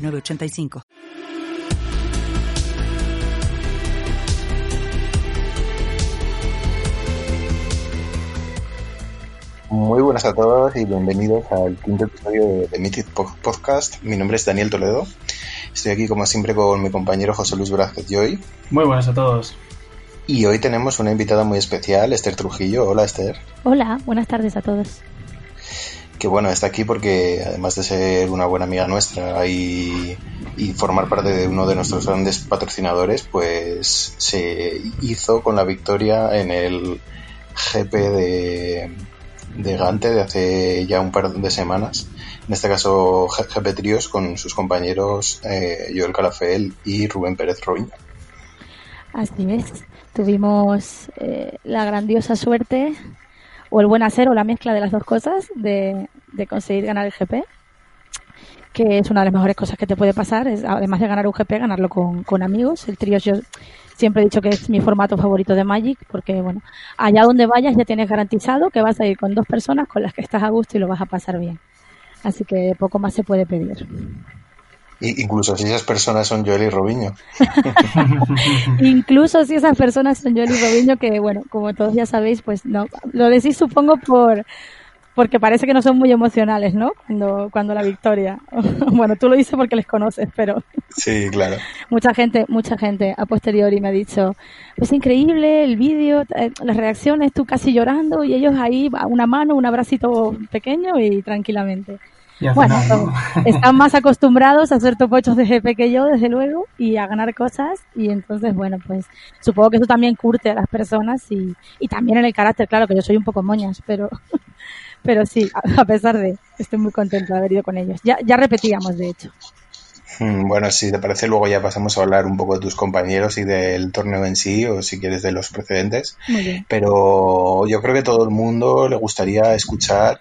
985. Muy buenas a todos y bienvenidos al quinto episodio de, The Mythic Podcast. Mi nombre es Daniel Toledo. Estoy aquí como siempre con mi compañero José Luis Velázquez Joy. Muy buenas a todos. Y hoy tenemos una invitada muy especial, Esther Trujillo. Hola Esther. Hola, buenas tardes a todos que bueno, está aquí porque además de ser una buena amiga nuestra y, formar parte de uno de nuestros grandes patrocinadores, pues se hizo con la victoria en el GP de, de Gante de hace ya un par de semanas. En este caso, GP Trios con sus compañeros eh, Joel Calafel y Rubén Pérez Robin. Así es. Tuvimos eh, la grandiosa suerte o el buen hacer o la mezcla de las dos cosas de, conseguir ganar el GP que es una de las mejores cosas que te puede pasar, es, además de ganar un GP, ganarlo con, amigos. El trío yo siempre he dicho que es mi formato favorito de Magic, porque bueno, allá donde vayas ya tienes garantizado que vas a ir con dos personas con las que estás a gusto y lo vas a pasar bien. Así que poco más se puede pedir. Incluso si esas personas son Joel y Robiño. Incluso si esas personas son Joel y Robiño, que bueno, como todos ya sabéis, pues no. Lo decís supongo por porque parece que no son muy emocionales, ¿no? Cuando, cuando la victoria. bueno, tú lo dices porque les conoces, pero. Sí, claro. mucha gente, mucha gente a posteriori me ha dicho, pues increíble el vídeo, eh, las reacciones, tú casi llorando y ellos ahí, una mano, un abracito pequeño y tranquilamente bueno, están más acostumbrados a hacer topochos de GP que yo, desde luego, y a ganar cosas. Y entonces, bueno, pues supongo que eso también curte a las personas y, y también en el carácter, claro, que yo soy un poco moñas, pero, pero sí, a, pesar de, estoy muy contento de haber ido con ellos. Ya, ya repetíamos, de hecho. Mm, bueno, si te parece, luego ya pasamos a hablar un poco de tus compañeros y del torneo en sí, o si quieres de los precedentes. Pero yo creo que todo el mundo le gustaría escuchar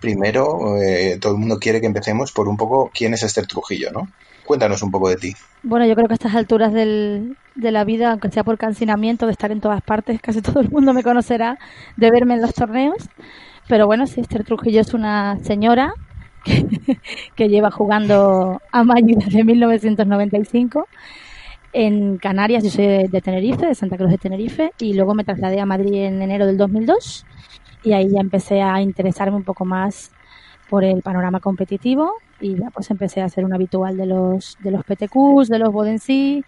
primero, eh, todo el mundo quiere que empecemos por un poco quién es Esther Trujillo, ¿no? Cuéntanos un poco de ti. Bueno, yo creo que a estas alturas del, de la vida, aunque sea por cancinamiento, de estar en todas partes, casi todo el mundo me conocerá de verme en los torneos. Pero bueno, sí, Esther Trujillo es una señora que, lleva jugando a Magic desde 1995 en Canarias. Yo soy de, Tenerife, de Santa Cruz de Tenerife, y luego me trasladé a Madrid en enero del 2002 y ahí ya empecé a interesarme un poco más por el panorama competitivo y ya pues empecé a ser un habitual de los de los PTQs, de los Bodensee,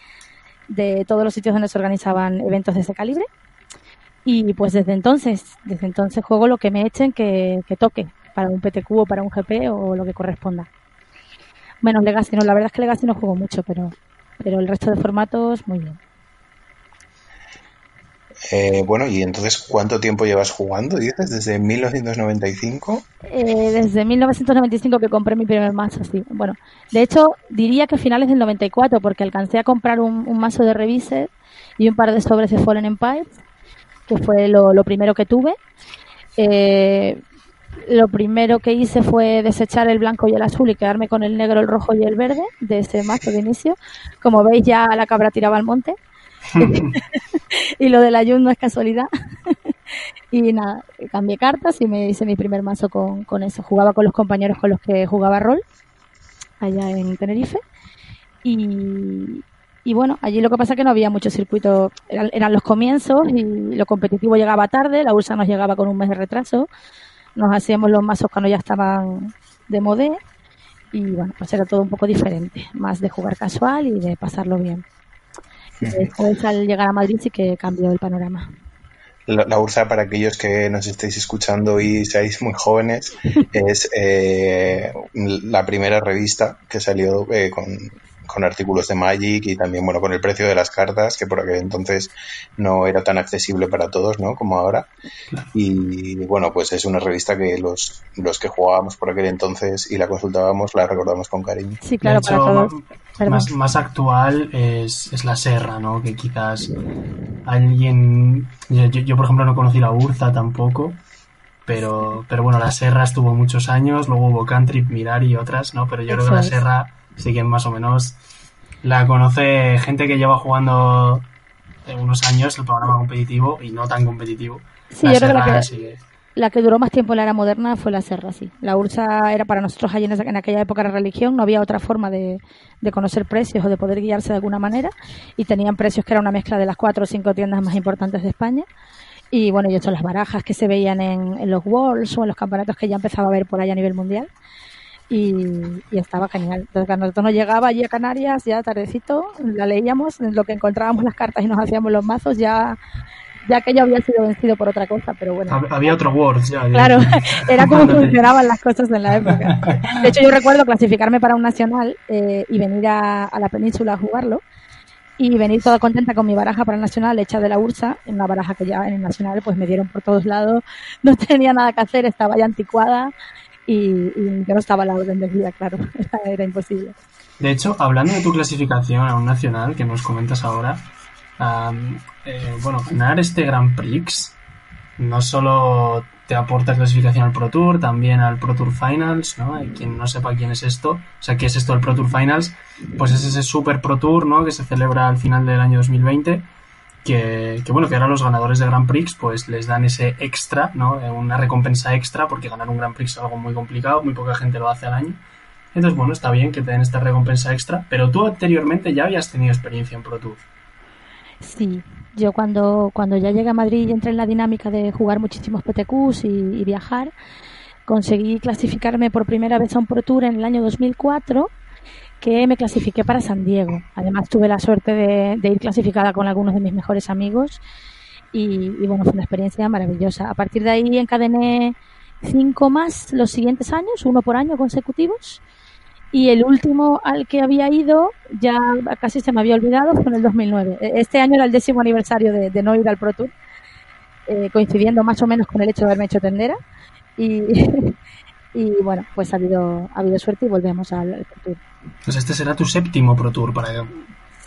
de todos los sitios donde se organizaban eventos de ese calibre. Y pues desde entonces, desde entonces juego lo que me echen que, que toque, para un PTQ o para un GP o lo que corresponda. Menos Legacy, no, la verdad es que Legacy no juego mucho, pero, pero el resto de formatos muy bien. Eh, bueno, y entonces, ¿cuánto tiempo llevas jugando? Dices, desde 1995. Eh, desde 1995 que compré mi primer mazo, sí. Bueno, de hecho, diría que finales del 94, porque alcancé a comprar un, mazo de Reviser y un par de sobres de Fallen Empires, que fue lo, lo primero que tuve. Eh, lo primero que hice fue desechar el blanco y el azul y quedarme con el negro, el rojo y el verde de ese mazo de inicio. Como veis, ya la cabra tiraba al monte. y lo del ayun no es casualidad. y nada, cambié cartas y me hice mi primer mazo con, con eso. Jugaba con los compañeros con los que jugaba rol allá en Tenerife. Y, y bueno, allí lo que pasa es que no había mucho circuito, eran, eran, los comienzos y lo competitivo llegaba tarde, la URSA nos llegaba con un mes de retraso, nos hacíamos los mazos cuando ya estaban de modé y bueno, pues era todo un poco diferente, más de jugar casual y de pasarlo bien. después al llegar a Madrid sí que cambió el panorama. La, URSA, para aquellos que nos estéis escuchando y seáis muy jóvenes, es eh, la primera revista que salió eh, con, con artículos de Magic y también, bueno, con el precio de las cartas, que por aquel entonces no era tan accesible para todos, ¿no? Como ahora. Y bueno, pues es una revista que los, los que jugábamos por aquel entonces y la consultábamos la recordamos con cariño. Sí, claro, para todos. Más, más, actual es, es, la Serra, ¿no? Que quizás alguien... Yo, yo, por ejemplo, no conocí la Urza tampoco, pero, pero bueno, la Serra estuvo muchos años, luego hubo Country, Mirar y otras, ¿no? Pero yo creo que la Serra sí que más o menos la conoce gente que lleva jugando unos años el programa competitivo y no tan competitivo. Sí, la yo creo que la que, duró más tiempo en la era moderna fue la Serra, sí. La Ursa era para nosotros allí en, aquella época de religión, no había otra forma de, de, conocer precios o de poder guiarse de alguna manera y tenían precios que era una mezcla de las cuatro o cinco tiendas más importantes de España. Y bueno, y son las barajas que se veían en, en los Worlds o en los campeonatos que ya empezaba a ver por ahí a nivel mundial y, estaba genial. Entonces, cuando nosotros nos llegaba allí a Canarias, ya tardecito, la leíamos, en lo que encontrábamos las cartas y nos hacíamos los mazos, ya ya que ya había sido vencido por otra cosa, pero bueno. Había otro Words ya. Claro, era como funcionaban las cosas en la época. De hecho, yo recuerdo clasificarme para un nacional eh, y venir a, la península a jugarlo y venir toda contenta con mi baraja para el nacional hecha de la ursa, en una baraja que ya en el nacional pues me dieron por todos lados, no tenía nada que hacer, estaba ya anticuada y, y no estaba la orden de vida, claro, era imposible. De hecho, hablando de tu clasificación a un nacional que nos comentas ahora, eh, bueno, ganar este Grand Prix no solo te aporta clasificación al Pro Tour, también al Pro Tour Finals, ¿no? quien no sepa quién es esto, o sea, qué es esto del Pro Tour Finals, pues es ese Super Pro Tour, ¿no? Que se celebra al final del año 2020 que, bueno, que ahora los ganadores de Grand Prix pues les dan ese extra, ¿no? Eh, una recompensa extra, porque ganar un Grand Prix es algo muy complicado, muy poca gente lo hace al año. Entonces, bueno, está bien que te den esta recompensa extra, pero tú anteriormente ya habías tenido experiencia en Pro Tour. Sí, yo cuando, cuando ya llegué a Madrid y entré en la dinámica de jugar muchísimos PTQs y, y viajar, conseguí clasificarme por primera vez a un Pro Tour en el año 2004 que me clasifiqué para San Diego. Además tuve la suerte de, ir clasificada con algunos de mis mejores amigos y, bueno, fue una experiencia maravillosa. A partir de ahí encadené cinco más los siguientes años, uno por año consecutivos. Y el último al que había ido, ya casi se me había olvidado, fue en el 2009. E, este año era el décimo aniversario de, no ir al Pro Tour, eh, coincidiendo más o menos con el hecho de haberme hecho tendera. Y, y bueno, pues ha habido, ha habido suerte y volvemos al, Pro Tour. Pues este será tu séptimo Pro Tour para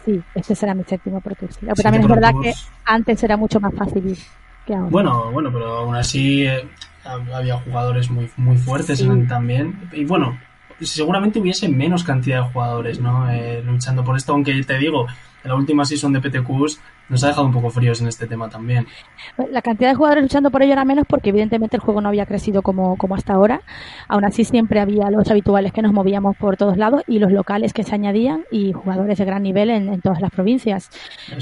Sí, este será mi séptimo Pro Tour. Pero también es verdad que antes era mucho más fácil que ahora. Bueno, bueno, pero aún así eh, había jugadores muy, muy fuertes también. Y bueno, seguramente hubiese menos cantidad de jugadores, ¿no? Eh, luchando por esto, aunque te digo, la última season de PTQs nos ha dejado un poco fríos en este tema también. La cantidad de jugadores luchando por ello era menos porque evidentemente el juego no había crecido como, como hasta ahora. Aún así siempre había los habituales que nos movíamos por todos lados y los locales que se añadían y jugadores de gran nivel en, todas las provincias.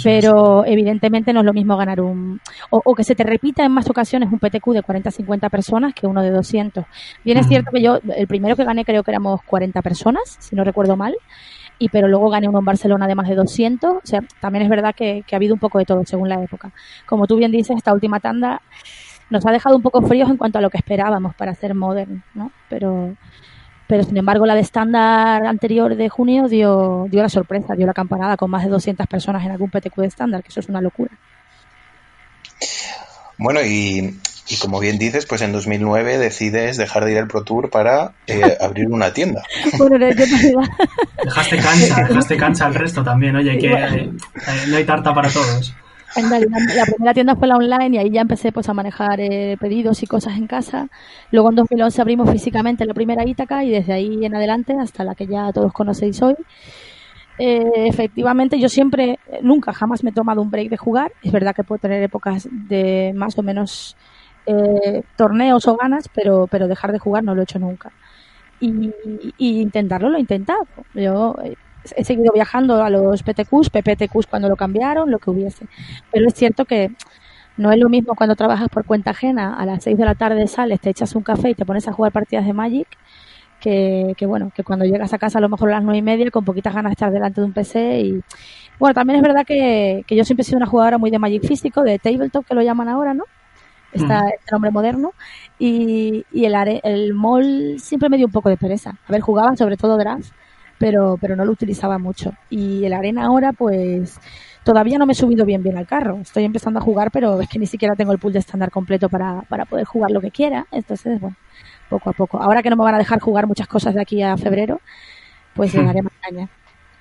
Pero evidentemente no es lo mismo ganar un... O, que se te repita en más ocasiones un PTQ de 40-50 personas que uno de 200. Bien es cierto que yo, el primero que gané creo que éramos 40 personas, si no recuerdo mal y pero luego gané uno en Barcelona de más de 200. O sea, también es verdad que, ha habido un poco de todo según la época. Como tú bien dices, esta última tanda nos ha dejado un poco fríos en cuanto a lo que esperábamos para ser modern, ¿no? Pero, pero sin embargo la de estándar anterior de junio dio, dio la sorpresa, dio la campanada con más de 200 personas en algún PTQ de estándar, que eso es una locura. Bueno, y y como bien dices, pues en 2009 decides dejar de ir al Pro Tour para eh, abrir una tienda. Bueno, yo dejaste cancha, dejaste cancha al resto también, oye, que eh, no hay tarta para todos. la primera tienda fue la online y ahí ya empecé pues a manejar eh, pedidos y cosas en casa. Luego en 2011 abrimos físicamente la primera Ítaca y desde ahí en adelante hasta la que ya todos conocéis hoy. efectivamente, yo siempre, nunca, jamás me he tomado un break de jugar. Es verdad que puedo tener épocas de más o menos eh, torneos o ganas, pero, pero dejar de jugar no lo he hecho nunca. Y, intentarlo lo he intentado. Yo eh, he seguido viajando a los PTQs, PPTQs cuando lo cambiaron, lo que hubiese. Pero es cierto que no es lo mismo cuando trabajas por cuenta ajena, a las 6 de la tarde sales, te echas un café y te pones a jugar partidas de Magic, que, bueno, que cuando llegas a casa a lo mejor a las 9 y media con poquitas ganas de estar delante de un PC y bueno, también es verdad que, que yo siempre he sido una jugadora muy de Magic físico, de tabletop que lo llaman ahora, ¿no? Está este nombre moderno. Y, y el, el mall siempre me dio un poco de pereza. A ver, jugaban sobre todo draft, pero, pero no lo utilizaba mucho. Y el arena ahora, pues todavía no me he subido bien bien al carro. Estoy empezando a jugar, pero es que ni siquiera tengo el pool de estándar completo para, para poder jugar lo que quiera. Entonces, bueno, poco a poco. Ahora que no me van a dejar jugar muchas cosas de aquí a febrero, pues le daré más caña.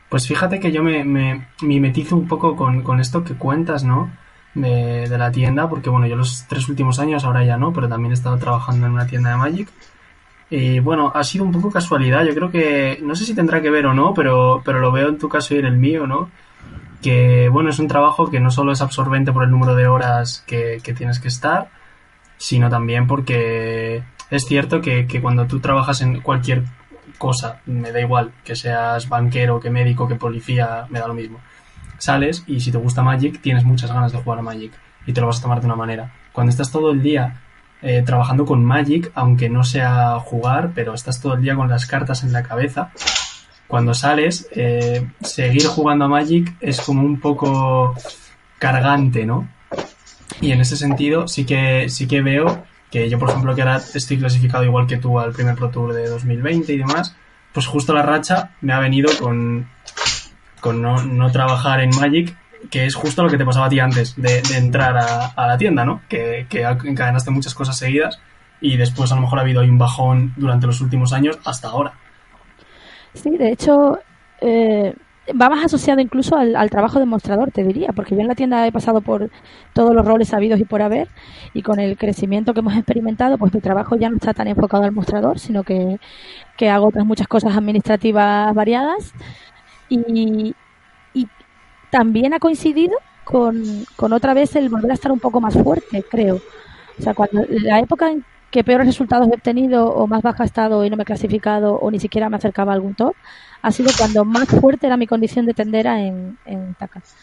Pues fíjate que yo me, me, mimetizo un poco con, con esto que cuentas, ¿no? De, la tienda, porque bueno, yo los tres últimos años, ahora ya no, pero también he estado trabajando en una tienda de Magic. Y bueno, ha sido un poco casualidad. Yo creo que, no sé si tendrá que ver o no, pero, pero lo veo en tu caso y en el mío, ¿no? Que bueno, es un trabajo que no solo es absorbente por el número de horas que, que tienes que estar, sino también porque es cierto que, que cuando tú trabajas en cualquier cosa, me da igual, que seas banquero, que médico, que policía, me da lo mismo. Sales y si te gusta Magic, tienes muchas ganas de jugar a Magic y te lo vas a tomar de una manera. Cuando estás todo el día eh, trabajando con Magic, aunque no sea jugar, pero estás todo el día con las cartas en la cabeza, cuando sales, eh, seguir jugando a Magic es como un poco cargante, ¿no? Y en ese sentido sí que, sí que veo que yo, por ejemplo, que ahora estoy clasificado igual que tú al primer Pro Tour de 2020 y demás, pues justo la racha me ha venido con, con no, no trabajar en Magic, que es justo lo que te pasaba a ti antes de, de entrar a, la tienda, ¿no? Que, que, encadenaste muchas cosas seguidas y después a lo mejor ha habido ahí un bajón durante los últimos años hasta ahora. Sí, de hecho, eh, va más asociado incluso al, al, trabajo de mostrador, te diría, porque yo en la tienda he pasado por todos los roles habidos y por haber, y con el crecimiento que hemos experimentado, pues mi trabajo ya no está tan enfocado al mostrador, sino que, que hago otras muchas cosas administrativas variadas. Y, y también ha coincidido con, con otra vez el volver a estar un poco más fuerte, creo. O sea, cuando la época en que peores resultados he obtenido o más baja he estado y no me he clasificado o ni siquiera me acercaba a algún top, ha sido cuando más fuerte era mi condición de tendera en, en tacas.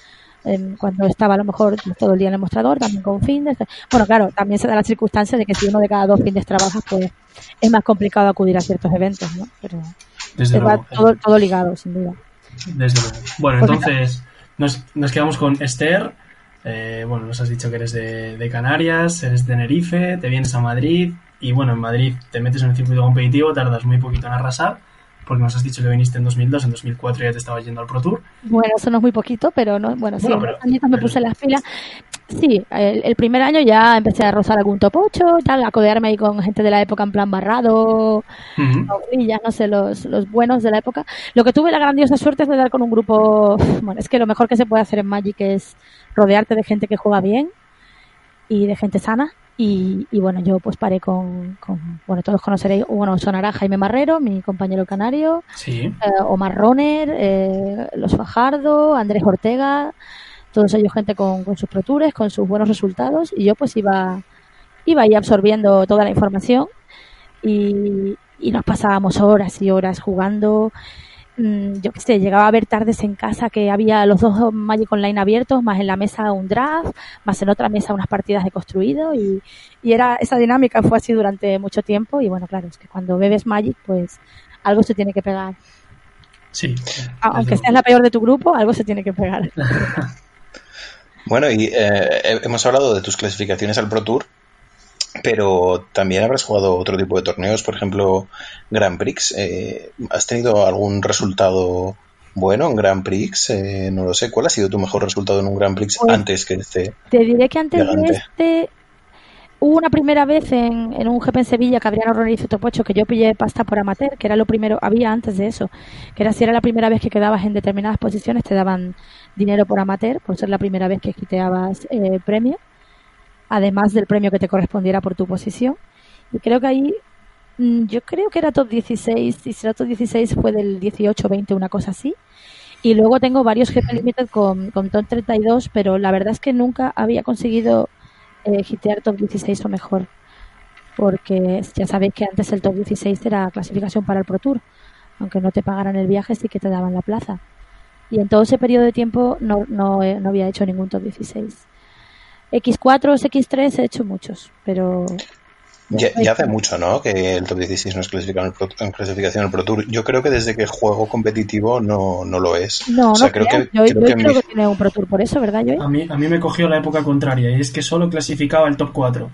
En, cuando estaba a lo mejor todo el día en el mostrador, también con fines. Bueno, claro, también se da la circunstancia de que si uno de cada dos fines trabaja, pues es más complicado acudir a ciertos eventos, ¿no? Pero Desde luego. todo, todo ligado, sin duda. Desde luego. Bueno, Porque- entonces nos, nos quedamos con Esther. Eh, bueno, nos has dicho que eres de, de Canarias, eres de Tenerife, te vienes a Madrid y bueno, en Madrid te metes en el circuito competitivo, tardas muy poquito en arrasar, porque nos has dicho que viniste en 2002, en 2004 ya te estabas yendo al Pro Tour. Bueno, eso no es muy poquito, pero no, bueno, sí, Bueno, en pero- me pero- puse las pilas. Sí, el, el primer año ya empecé a rozar algún top 8, tal, a codearme ahí con gente de la época en plan barrado, Ujú. Paulillas, no sé, los, los buenos de la época. Lo que tuve la grandiosa suerte es de dar con un grupo, bueno, es que lo mejor que se puede hacer en Magic es rodearte de gente que juega bien y de gente sana. Y, y bueno, yo pues paré con, con, bueno, todos conoceréis, bueno, sonará Jaime Marrero, mi compañero canario, Sí. eh, Omar Roner, eh, Los Fajardo, Andrés Ortega, todos ellos gente con, con sus Pro Tours, con sus buenos resultados y yo pues iba, iba ahí absorbiendo toda la información y, y nos pasábamos horas y horas jugando. Mm, Yo qué sé, llegaba a ver tardes en casa que había los dos Magic Online abiertos, más en la mesa un draft, más en otra mesa unas partidas de construido y, y era esa dinámica fue así durante mucho tiempo y bueno, claro, es que cuando bebes Magic pues algo se tiene que pegar. Sí. Aunque seas la peor de tu grupo, algo se tiene que pegar. Bueno, y eh, he- hemos hablado de tus clasificaciones al Pro Tour, pero también habrás jugado otro tipo de torneos, por ejemplo, Grand Prix. Eh, ¿Has tenido algún resultado bueno en Grand Prix? Eh, no lo sé. ¿Cuál ha sido tu mejor resultado en un Grand Prix Pues- antes que este? Te diré que antes de este hubo una primera vez en, en un GP en Sevilla que Adriano Ronald hizo top 8 que yo pillé pasta por amateur, que era lo primero, había antes de eso, que era si era la primera vez que quedabas en determinadas posiciones te daban dinero por amateur, por ser la primera vez que quiteabas eh, premio, además del premio que te correspondiera por tu posición. Y creo que ahí, mm, yo creo que era top 16, y si era top 16 fue del 18-20, una cosa así. Y luego tengo varios GP Limited con, con top 32, pero la verdad es que nunca había conseguido eh, top 16 o mejor. Porque ya sabéis que antes el top 16 era clasificación para el Pro Tour. Aunque no te pagaran el viaje, sí que te daban la plaza. Y en todo ese periodo de tiempo no, no, he- no había hecho ningún top 16. X4, X3 he hecho muchos, pero Ya, ya hace mucho, ¿no? Que el top 16 no es clasificado en, el Pro- en clasificación al Pro Tour. Yo creo que desde que juego competitivo no, no lo es. no, O sea, no creo creas. que- yo, creo yo que creo mi- que tiene un Pro Tour por eso, ¿verdad, Joey? A mí, a mí me cogió la época contraria y es que solo clasificaba el top 4.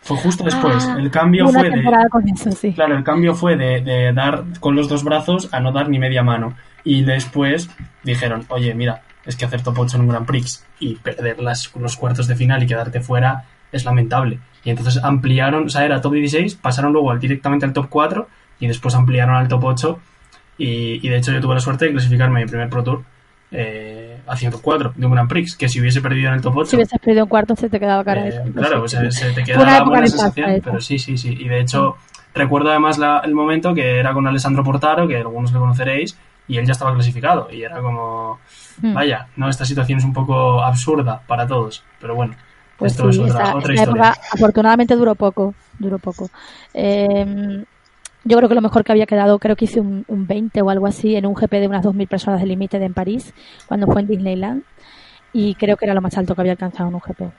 Fue justo después. Ah, el cambio una fue de. temporada con eso, sí. Claro, el cambio fue de, de dar con los dos brazos a no dar ni media mano. Y después dijeron, oye, mira, es que hacer top 8 en un Grand Prix y perder las, los cuartos de final y quedarte fuera es lamentable. Y entonces ampliaron, o sea, era top 16, pasaron luego directamente al top 4 y después ampliaron al top 8. Y, de hecho yo tuve la suerte de clasificarme en mi primer Pro Tour eh, haciendo de un Grand Prix, que si hubiese perdido en el top 8... Si hubieses perdido en cuarto se te quedaba cara. Eh, claro, pues, eh, se, te quedaba buena, buena sensación, pero sí, sí, sí. Y de hecho recuerdo además el momento que era con Alessandro Portaro, que algunos le conoceréis, y él ya estaba clasificado. Y era como, hmm. vaya, no, esta situación es un poco absurda para todos, pero bueno. Pues esto sí, es otra, historia. época afortunadamente duró poco, duró poco. Eh, yo creo que lo mejor que había quedado, creo que hice un, un 20 o algo así en un GP de unas 2.000 personas de Limited en París, cuando fue en Disneyland, y creo que era lo más alto que había alcanzado en un GP.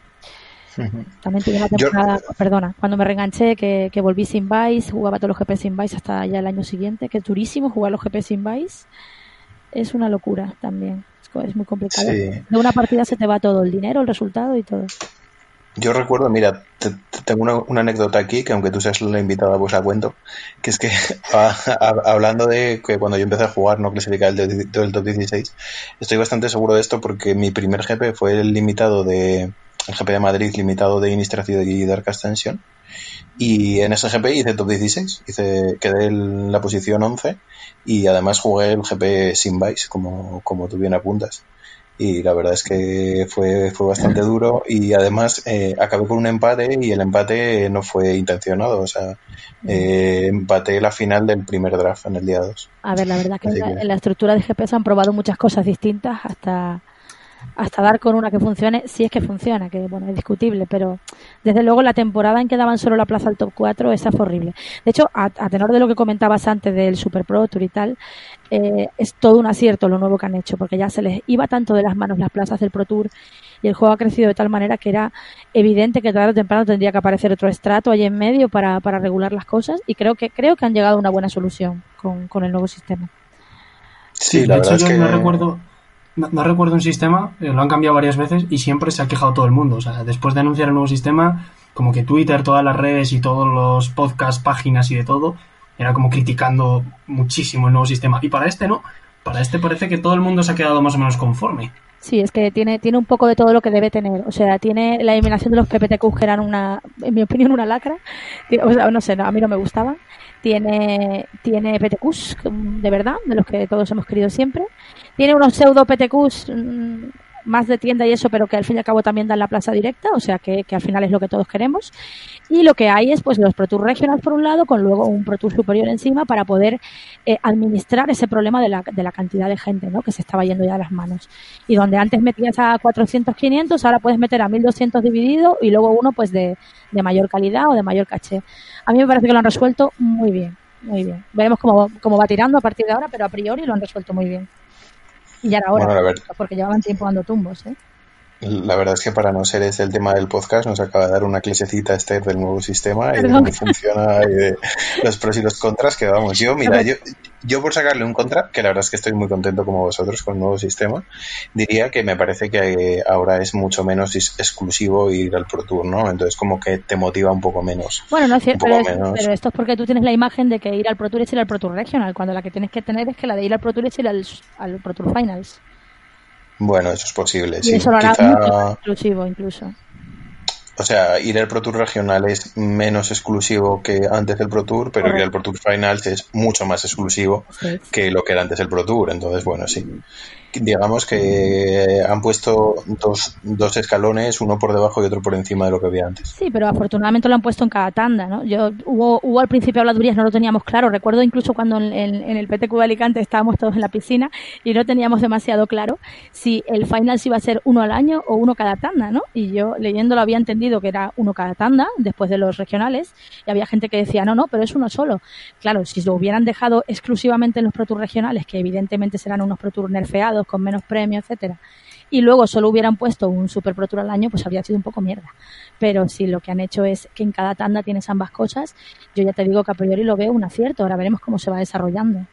También tuve una Yo- temporada, perdona, cuando me reenganché, que, que volví sin Vice, jugaba todos los GP sin Vice hasta ya el año siguiente, que es durísimo jugar los GP sin Vice. Es una locura también, es, muy complicado. Sí. De una partida se te va todo, el dinero, el resultado y todo. Yo recuerdo, mira, te- te- tengo una, anécdota aquí que aunque tú seas la invitada, pues la cuento, que es que hablando de que cuando yo empecé a jugar no clasificaba el top 16, estoy bastante seguro de esto porque mi primer GP fue el limitado de el GP de Madrid limitado de Innistrad y Dark Ascension y en ese GP hice top 16, hice, quedé en la posición 11 y además jugué el GP sin Vice, como, como tú bien apuntas y la verdad es que fue, fue bastante duro y además eh, acabé con un empate y el empate no fue intencionado, o sea, eh, empaté la final del primer draft en el día 2. A ver, la verdad que en Así la, que- en la estructura de GPS han probado muchas cosas distintas hasta, hasta dar con una que funcione, si es que funciona, que bueno, es discutible, pero desde luego la temporada en que daban solo la plaza al top 4, esa fue horrible. De hecho, a, a tenor de lo que comentabas antes del Super Pro Tour y tal, eh, es todo un acierto lo nuevo que han hecho, porque ya se les iba tanto de las manos las plazas del Pro Tour y el juego ha crecido de tal manera que era evidente que tarde o temprano tendría que aparecer otro estrato ahí en medio para, para regular las cosas y creo que creo que han llegado a una buena solución con, con el nuevo sistema. Sí, de la hecho verdad yo es que no recuerdo no, no recuerdo un sistema, eh, lo han cambiado varias veces y siempre se ha quejado todo el mundo. O sea, después de anunciar el nuevo sistema, como que Twitter, todas las redes y todos los podcasts, páginas y de todo, era como criticando muchísimo el nuevo sistema. Y para este no, para este parece que todo el mundo se ha quedado más o menos conforme. Sí, es que tiene, tiene un poco de todo lo que debe tener. O sea, tiene la eliminación de los PPTQ que eran una, en mi opinión, una lacra. O sea, no sé, no, a mí no me gustaban. Tiene, tiene PTQs, de verdad, de los que todos hemos querido siempre. Tiene unos pseudo PTQs más de tienda y eso, pero que al fin y al cabo también dan la plaza directa, o sea que, que al final es lo que todos queremos. Y lo que hay es pues los Pro Tour Regional por un lado, con luego un Pro Tour superior encima para poder eh, administrar ese problema de la, de la cantidad de gente ¿no? que se estaba yendo ya de las manos. Y donde antes metías a 400, 500, ahora puedes meter a 1200 dividido y luego uno pues de, de mayor calidad o de mayor caché. A mí me parece que lo han resuelto muy bien, muy bien. Veremos cómo, cómo va tirando a partir de ahora, pero a priori lo han resuelto muy bien. Y ya era hora, Bueno, porque llevaban tiempo dando tumbos. ¿eh? La verdad es que para no ser ese el tema del podcast, nos acaba de dar una clasecita Esther del nuevo sistema y de cómo funciona y de los pros y los contras que vamos. Yo, mira, yo, yo por sacarle un contra, que la verdad es que estoy muy contento como vosotros con el nuevo sistema, diría que me parece que ahora es mucho menos exclusivo ir al Pro Tour, ¿no? Entonces como que te motiva un poco menos. Bueno, no es cierto, menos. pero esto es porque tú tienes la imagen de que ir al Pro Tour es ir al Pro Tour Regional, cuando la que tienes que tener es que la de ir al Pro Tour es ir al, al Pro Tour Finals. Bueno, eso es posible, Y sí. eso lo hará Quizá- mucho exclusivo incluso. O sea, ir al Pro Tour regional es menos exclusivo que antes del Pro Tour, pero ir al Pro Tour Finals es mucho más exclusivo Sí. que lo que era antes el Pro Tour. Entonces, bueno, sí. Digamos que han puesto dos, dos escalones, uno por debajo y otro por encima de lo que había antes. Sí, pero afortunadamente lo han puesto en cada tanda, ¿no? Yo hubo, hubo al principio habladurías, no lo teníamos claro. Recuerdo incluso cuando en, el PTQ de Alicante estábamos todos en la piscina y no teníamos demasiado claro si el final iba a ser uno al año o uno cada tanda, ¿no? Y yo leyéndolo había entendido que era uno cada tanda después de los regionales y había gente que decía, no, no, pero es uno solo. Claro, si lo hubieran dejado exclusivamente en los Pro Tour regionales, que evidentemente serán unos Pro Tour nerfeados con menos premios, etcétera, y luego solo hubieran puesto un Super al año, pues habría sido un poco mierda. Pero si lo que han hecho es que en cada tanda tienes ambas cosas, yo ya te digo que a priori lo veo un acierto. Ahora veremos cómo se va desarrollando.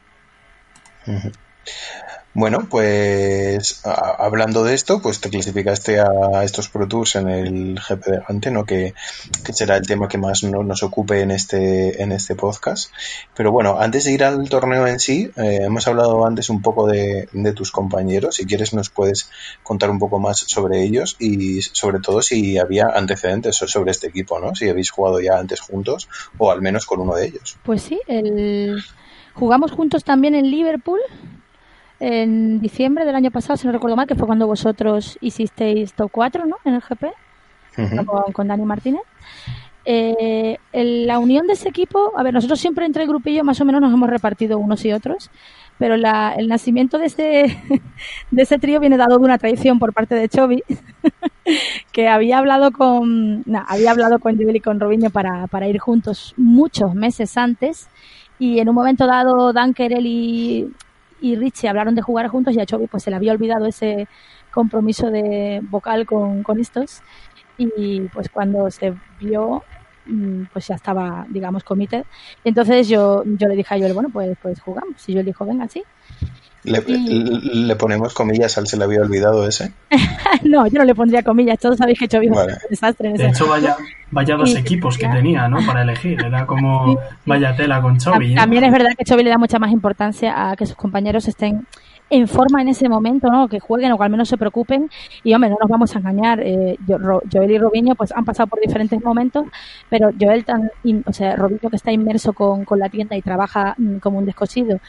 Bueno, pues hablando de esto, pues te clasificaste a estos Pro Tours en el GP de Gante, ¿no? Que, será el tema que más nos ocupe en este, en este podcast. Pero bueno, antes de ir al torneo en sí, eh, hemos hablado antes un poco de, tus compañeros. Si quieres nos puedes contar un poco más sobre ellos y sobre todo si había antecedentes sobre este equipo, ¿no? Si habéis jugado ya antes juntos o al menos con uno de ellos. Pues sí, el... jugamos juntos también en Liverpool en diciembre del año pasado, si no recuerdo mal, que fue cuando vosotros hicisteis top 4, ¿no? En el GP, con, Dani Martínez. Eh, la unión de ese equipo, a ver, nosotros siempre entre el grupillo más o menos nos hemos repartido unos y otros, pero el nacimiento de ese, de ese trío viene dado de una traición por parte de Chovy, que había hablado con, había hablado con Joel y con Robinho para, para ir juntos muchos meses antes, y en un momento dado Dan y y Richie hablaron de jugar juntos y a Chovy pues se le había olvidado ese compromiso de vocal con, con estos. Y pues cuando se vio mm, pues ya estaba digamos committed. Entonces yo yo le dije a Joel bueno pues pues jugamos y yo le dijo venga sí le, ponemos comillas al se le había olvidado ese. no, yo no le pondría comillas, todos sabéis que he hecho bien un desastre. de hecho, vaya, vaya dos equipos que tenía, ¿no? Para elegir, era como vaya tela con Chovy. También es verdad que Chovy le da mucha más importancia a que sus compañeros estén en forma en ese momento, ¿no? Que jueguen o que al menos se preocupen. Y hombre, no nos vamos a engañar. Eh, Joel y Robinho pues han pasado por diferentes momentos, pero Joel tan, o sea, Robinho que está inmerso con, con la tienda y trabaja mm, como un descosido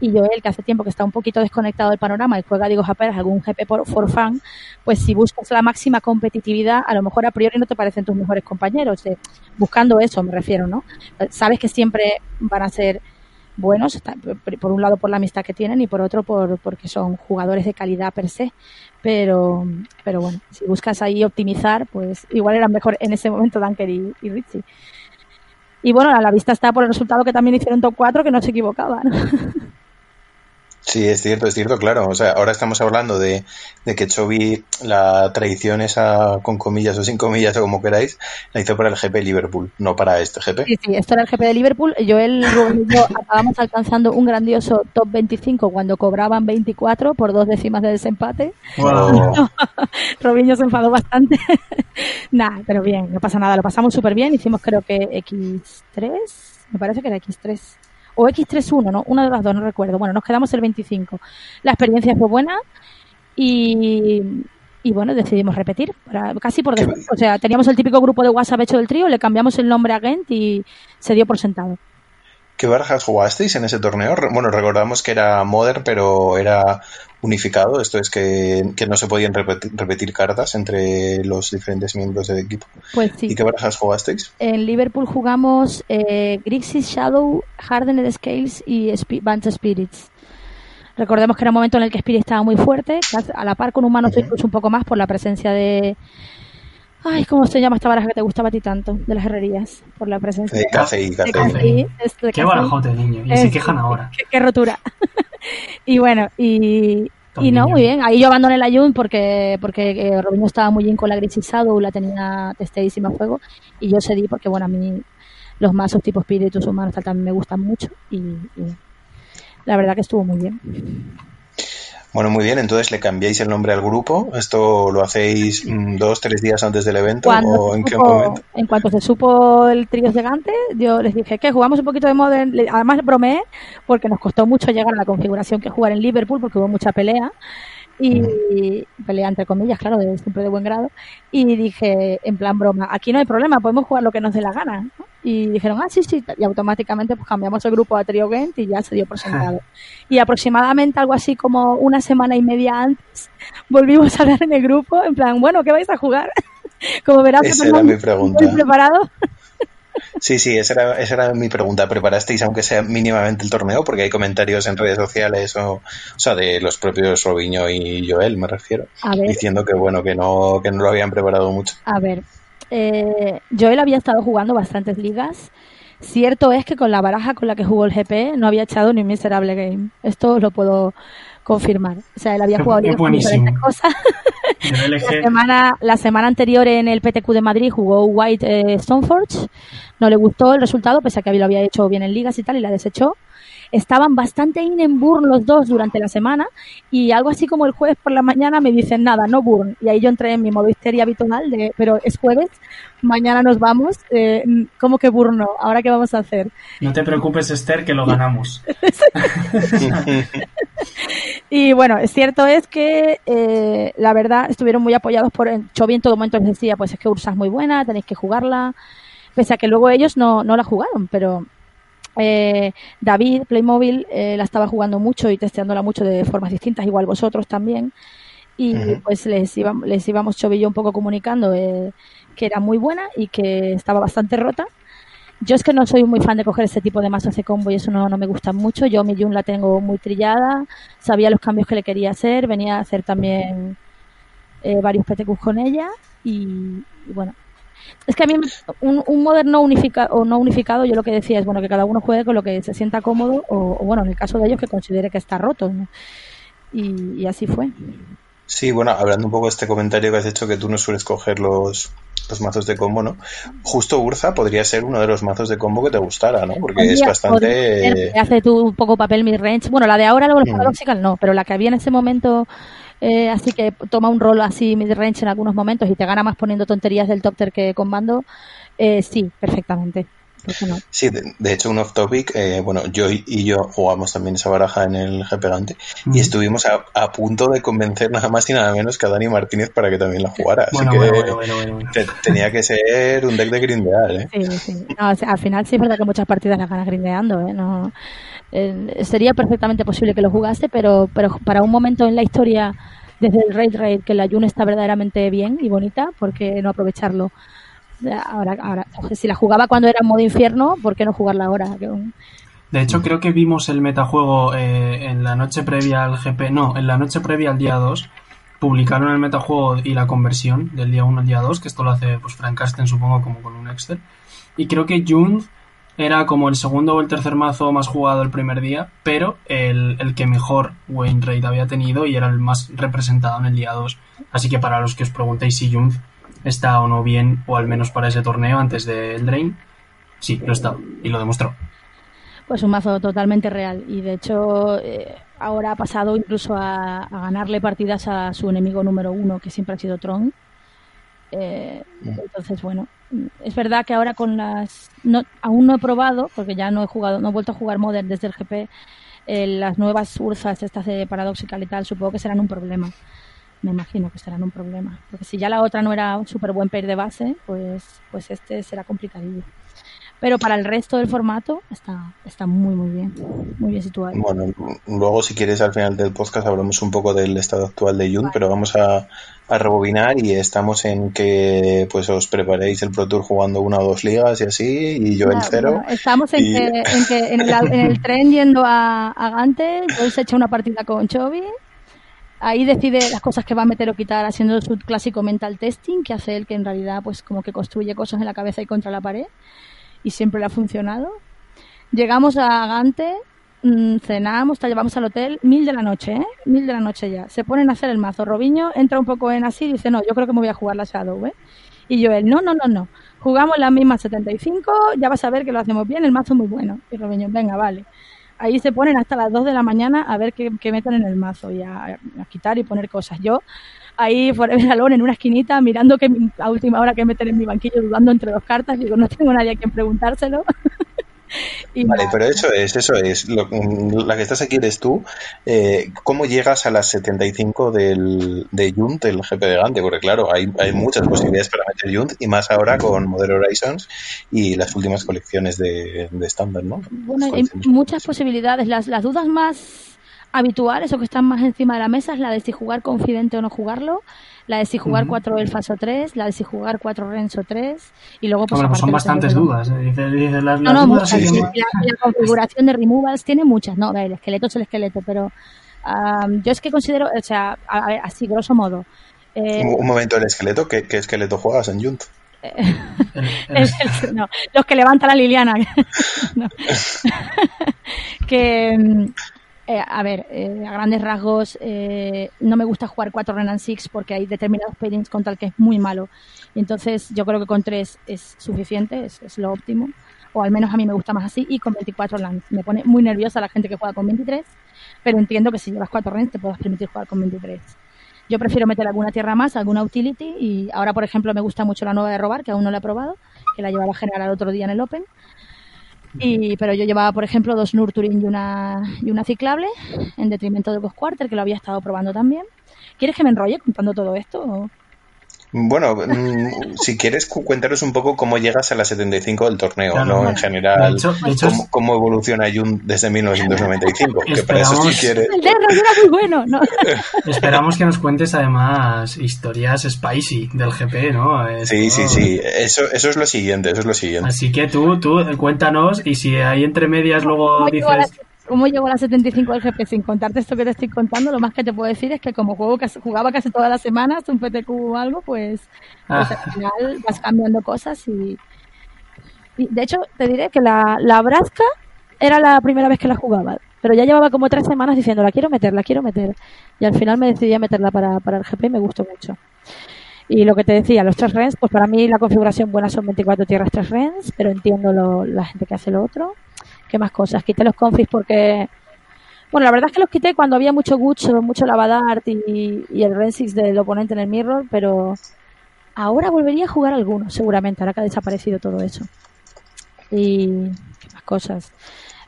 y Joel que hace tiempo que está un poquito desconectado del panorama y juega, digo, Japeras, algún GP por, for fun, pues si buscas la máxima competitividad, a lo mejor a priori no te parecen tus mejores compañeros. Eh, buscando eso me refiero, ¿no? Sabes que siempre van a ser buenos, por un lado por la amistad que tienen y por otro por, porque son jugadores de calidad per se. Pero, pero bueno, si buscas ahí optimizar, pues igual eran mejor en ese momento Dunker y, y Richie. Y bueno, a la vista está por el resultado que también hicieron top 4, que no se equivocaban. Sí, es cierto, es cierto, claro. O sea, ahora estamos hablando de, que Chovy, la tradición esa con comillas o sin comillas o como queráis, la hizo para el GP de Liverpool, no para este GP. Sí, sí, esto era el GP de Liverpool. Yo y yo acabamos alcanzando un grandioso top 25 cuando cobraban 24 por dos décimas de desempate. Wow. Robinho se enfadó bastante. Nada, pero bien, no pasa nada, lo pasamos súper bien. Hicimos creo que X3, me parece que era X3 o X31, ¿no? Una de las dos, no recuerdo. Bueno, nos quedamos el 25. La experiencia fue buena y, y bueno, decidimos repetir, casi por defecto. O sea, teníamos el típico grupo de WhatsApp hecho del trío, le cambiamos el nombre a Gent y se dio por sentado. ¿Qué barajas jugasteis en ese torneo? Bueno, recordamos que era Modern, pero era unificado. Esto es que, no se podían repetir, cartas entre los diferentes miembros del equipo. Pues sí. ¿Y qué barajas jugasteis? En Liverpool jugamos eh, Grixis Shadow, Hardened Scales y Bunch Spirits. Recordemos que era un momento en el que Spirit estaba muy fuerte, a la par con Humanos incluso un poco más por la presencia de, Ay, ¿cómo se llama esta baraja que te gustaba a ti tanto? De las herrerías, por la presencia. De café café. qué barajote, niño. Y se quejan ahora. Qué, rotura. y bueno, y, y no, muy bien. Ahí yo abandoné la Jun porque porque eh, Robinho estaba muy bien con la grisizado, la tenía testadísima a fuego. Y yo cedí porque, bueno, a mí los mazos tipo espíritus humanos también me gustan mucho. y la verdad que estuvo muy bien. Bueno, muy bien, entonces le cambiáis el nombre al grupo. ¿Esto lo hacéis mm, dos, tres días antes del evento? ¿O en qué momento? En cuanto se supo el trío gigante, yo les dije que jugamos un poquito de Modern. Además, bromeé porque nos costó mucho llegar a la configuración que jugar en Liverpool porque hubo mucha pelea y pelea entre comillas, claro, de, siempre de buen grado, y dije, en plan broma, aquí no hay problema, podemos jugar lo que nos dé la gana. Y dijeron, ah, sí, sí, y automáticamente pues cambiamos el grupo a Trio Gent y ya se dio por sentado. y aproximadamente algo así como una semana y media antes, volvimos a ver en el grupo, en plan, bueno, ¿qué vais a jugar? como verás, Esa era mi pregunta. preparado. Sí, sí, esa era, esa era mi pregunta. ¿Preparasteis, aunque sea mínimamente, el torneo? Porque hay comentarios en redes sociales, o, o sea, de los propios Robinho y Joel, me refiero, diciendo que, bueno, que no, que no lo habían preparado mucho. A ver, eh, Joel había estado jugando bastantes ligas. Cierto es que con la baraja con la que jugó el GP no había echado ni un miserable game. Esto lo puedo confirmar. O sea, él había jugado diferentes cosas. la, semana, la semana anterior en el PTQ de Madrid jugó White eh, Stoneforge. No le gustó el resultado, pese a que lo había hecho bien en ligas y tal, y la desechó. Estaban bastante in en burn los dos durante la semana y algo así como el jueves por la mañana me dicen nada, no burn. Y ahí yo entré en mi modo histeria habitual de, pero es jueves, mañana nos vamos, eh, ¿cómo que burn no? ¿Ahora qué vamos a hacer? No te preocupes Esther, que lo ganamos. y bueno, es cierto es que eh, la verdad estuvieron muy apoyados por Chovy en todo momento les decía, pues es que Ursa es muy buena, tenéis que jugarla, pese a que luego ellos no, no la jugaron, pero eh, David, Playmobil, eh, la estaba jugando mucho y testeándola mucho de formas distintas, igual vosotros también. Y pues les, íbamos, les íbamos Chovillo un poco comunicando eh, que era muy buena y que estaba bastante rota. Yo es que no soy muy fan de coger ese tipo de mazos de combo y eso no, no me gusta mucho. Yo mi Jun la tengo muy trillada, sabía los cambios que le quería hacer, venía a hacer también eh, varios PTQs con ella y bueno, es que a mí un, un moderno unificado o no unificado, yo lo que decía es bueno que cada uno juegue con lo que se sienta cómodo o, bueno, en el caso de ellos que considere que está roto. Y, así fue. Sí, bueno, hablando un poco de este comentario que has hecho que tú no sueles coger los, los mazos de combo, ¿no? Justo Urza podría ser uno de los mazos de combo que te gustara, ¿no? Porque es bastante... Hace tú un poco papel mid-range. Bueno, la de ahora, luego mm. no, pero la que había en ese momento eh, así que toma un rol así mid-range en algunos momentos y te gana más poniendo tonterías del Topter que con mando, eh, sí, perfectamente. Sí, de, hecho, un off-topic, eh, bueno, yo y yo jugamos también esa baraja en el G y estuvimos a, punto de convencer nada más y nada menos que a Dani Martínez para que también la jugara. Así que tenía que ser un deck de grindear. ¿eh? Sí, sí. al final sí es verdad que muchas partidas las ganas grindeando. ¿eh? No, eh, sería perfectamente posible que lo jugase, pero, pero para un momento en la historia desde el Raid Raid que la Jun está verdaderamente bien y bonita, ¿por qué no aprovecharlo? Ahora, ahora, si la jugaba cuando era en modo infierno, ¿por qué no jugarla ahora? De hecho, creo que vimos el metajuego eh, en la noche previa al GP. No, en la noche previa al día 2. Publicaron el metajuego y la conversión del día 1 al día 2, que esto lo hace pues Frank supongo, como con un Excel. Y creo que June era como el segundo o el tercer mazo más jugado el primer día, pero el, el que mejor win rate había tenido y era el más representado en el día 2. Así que para los que os preguntéis si Jung está o no bien, o al menos para ese torneo antes del Drain, sí, lo está y lo demostró. Pues un mazo totalmente real y de hecho eh, ahora ha pasado incluso a, ganarle partidas a su enemigo número uno, que siempre ha sido Tron. Eh, entonces, bueno, es verdad que ahora con las no, aún no he probado porque ya no he jugado no he vuelto a jugar Modern desde el GP eh, las nuevas urzas estas de Paradoxical y tal supongo que serán un problema me imagino que serán un problema porque si ya la otra no era un súper buen pair de base pues pues este será complicadillo pero para el resto del formato está, está muy, muy bien, muy bien situado. Bueno, luego si quieres al final del podcast hablamos un poco del estado actual de Jun, pero vamos a, a, rebobinar y estamos en que pues os preparéis el Pro Tour jugando una o dos ligas y así, y yo el cero. estamos en, que, en, que en, el, tren yendo a, a Gante, hoy se echa una partida con Chovy, ahí decide las cosas que va a meter o quitar haciendo su clásico mental testing que hace él que en realidad pues como que construye cosas en la cabeza y contra la pared y siempre le ha funcionado. Llegamos a Gante, mm, cenamos, te llevamos al hotel, mil de la noche, ¿eh? Mil de la noche ya. Se ponen a hacer el mazo. Robiño entra un poco en así y dice, no, yo creo que me voy a jugar la Shadow, ¿eh? Y yo, él, no, no, no, no. Jugamos la misma 75, ya vas a ver que lo hacemos bien, el mazo es muy bueno. Y Robiño, venga, vale. Ahí se ponen hasta las 2 de la mañana a ver qué, meten en el mazo y a, quitar y poner cosas. Yo, ahí Forever Alone en una esquinita mirando que a última hora que meten en mi banquillo dudando entre dos cartas, digo, no tengo nadie a quien preguntárselo. vale, pero eso es, eso es. la que estás aquí eres tú. Eh, ¿Cómo llegas a las 75 del, de Junt, el GP de Gante? Porque claro, hay, hay muchas posibilidades para meter Junt y más ahora con Model Horizons y las últimas colecciones de estándar, ¿no? Bueno, hay muchas posibilidades. Las, las dudas más habituales o que están más encima de la mesa es la de si jugar Confidente o no jugarlo, la de si jugar 4 Elfas o 3, la de si jugar 4 Renzo 3 y luego pues, pues son bastantes dudas. ¿eh? las, no, no, dudas la, configuración de removals tiene muchas, no, el esqueleto es el esqueleto, pero yo es que considero, o sea, así grosso modo. Eh, un, momento, el esqueleto, ¿qué, qué esqueleto juegas en Junt? no, los que levanta la Liliana. que mm, eh, a ver, eh, a grandes rasgos, eh, no me gusta jugar 4 Renan 6 porque hay determinados pairings con tal que es muy malo. Entonces, yo creo que con 3 es suficiente, es, lo óptimo. o al menos a mí me gusta más así, y con 24 lands. Me pone muy nerviosa la gente que juega con 23, pero entiendo que si llevas 4 lands te puedes permitir jugar con 23. Yo prefiero meter alguna tierra más, alguna utility, y ahora, por ejemplo, me gusta mucho la nueva de robar, que aún no la he probado, que la llevaba a generar el otro día en el Open. Y, pero yo llevaba, por ejemplo, dos Nurturing y una, y una ciclable, en detrimento del Ghost Quarter, que lo había estado probando también. ¿Quieres que me enrolle contando todo esto? o? Bueno, mm, si quieres cu- cuéntanos un poco cómo llegas a la 75 del torneo, Claro, ¿no? bueno. En general, De hecho- de hecho cómo, es- cómo evoluciona Jun desde 1995, que para eso. El era muy bueno, ¿no? Esperamos que nos cuentes además historias spicy del GP, ¿no? Esto- Sí, sí, sí, eso, eso es lo siguiente, eso es lo siguiente. Así que tú, tú, cuéntanos y si hay entre medias luego ¿Cómo llegó, a la, dices... cómo llegó a la 75 del GP? Sin contarte esto que te estoy contando, lo más que te puedo decir es que como juego casi- jugaba casi todas las semanas, un PTQ o algo, pues, pues Ah. al final vas cambiando cosas y, y de hecho te diré que la, la Brasca era la primera vez que la jugaba, pero ya llevaba como tres semanas diciendo la quiero meter, la quiero meter y al final me decidí a meterla para, para el GP y me gustó mucho. Y lo que te decía, los tres rens, pues para mí la configuración buena son 24 tierras, tres rens, pero entiendo lo- la gente que hace lo otro. ¿Qué más cosas? Quité los confis porque... Bueno, la verdad es que los quité cuando había mucho Gucho, mucho Lavadart y, y el Rensix del oponente en el Mirror, pero ahora volvería a jugar algunos, seguramente, ahora que ha desaparecido todo eso. Y... ¿Qué más cosas?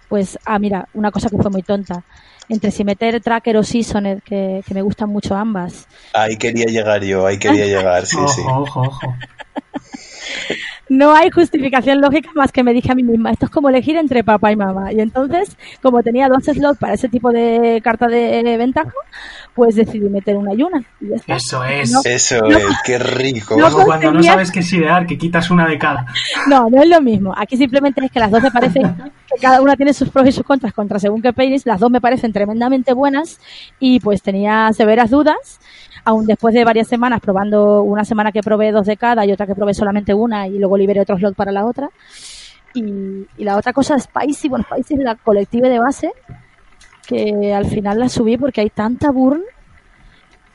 Pues, ah, mira, una cosa que fue muy tonta. Entre si meter Tracker o Seasoned, que, que me gustan mucho ambas, Ahí quería llegar yo, ahí quería llegar, sí, sí. Ojo, ojo, ojo. no hay justificación lógica más que me dije a mí misma, esto es como elegir entre papá y mamá. Y entonces, como tenía dos slots para ese tipo de carta de ventaja, pues decidí meter una y una. Y ya está. Eso es. No, Eso No. es, qué rico. No. Como cuando no sabes qué es idear, que quitas una de cada. No, no es lo mismo. Aquí simplemente es que las dos me parecen que cada una tiene sus pros y sus contras contra según qué penis. Las dos me parecen tremendamente buenas y pues tenía severas dudas. Aún después de varias semanas probando, una semana que probé dos de cada y otra que probé solamente una y luego liberé otro slot para la otra. Y, y la otra cosa, Spicy, bueno, Spicy es la colectiva de base que al final la subí porque hay tanta burn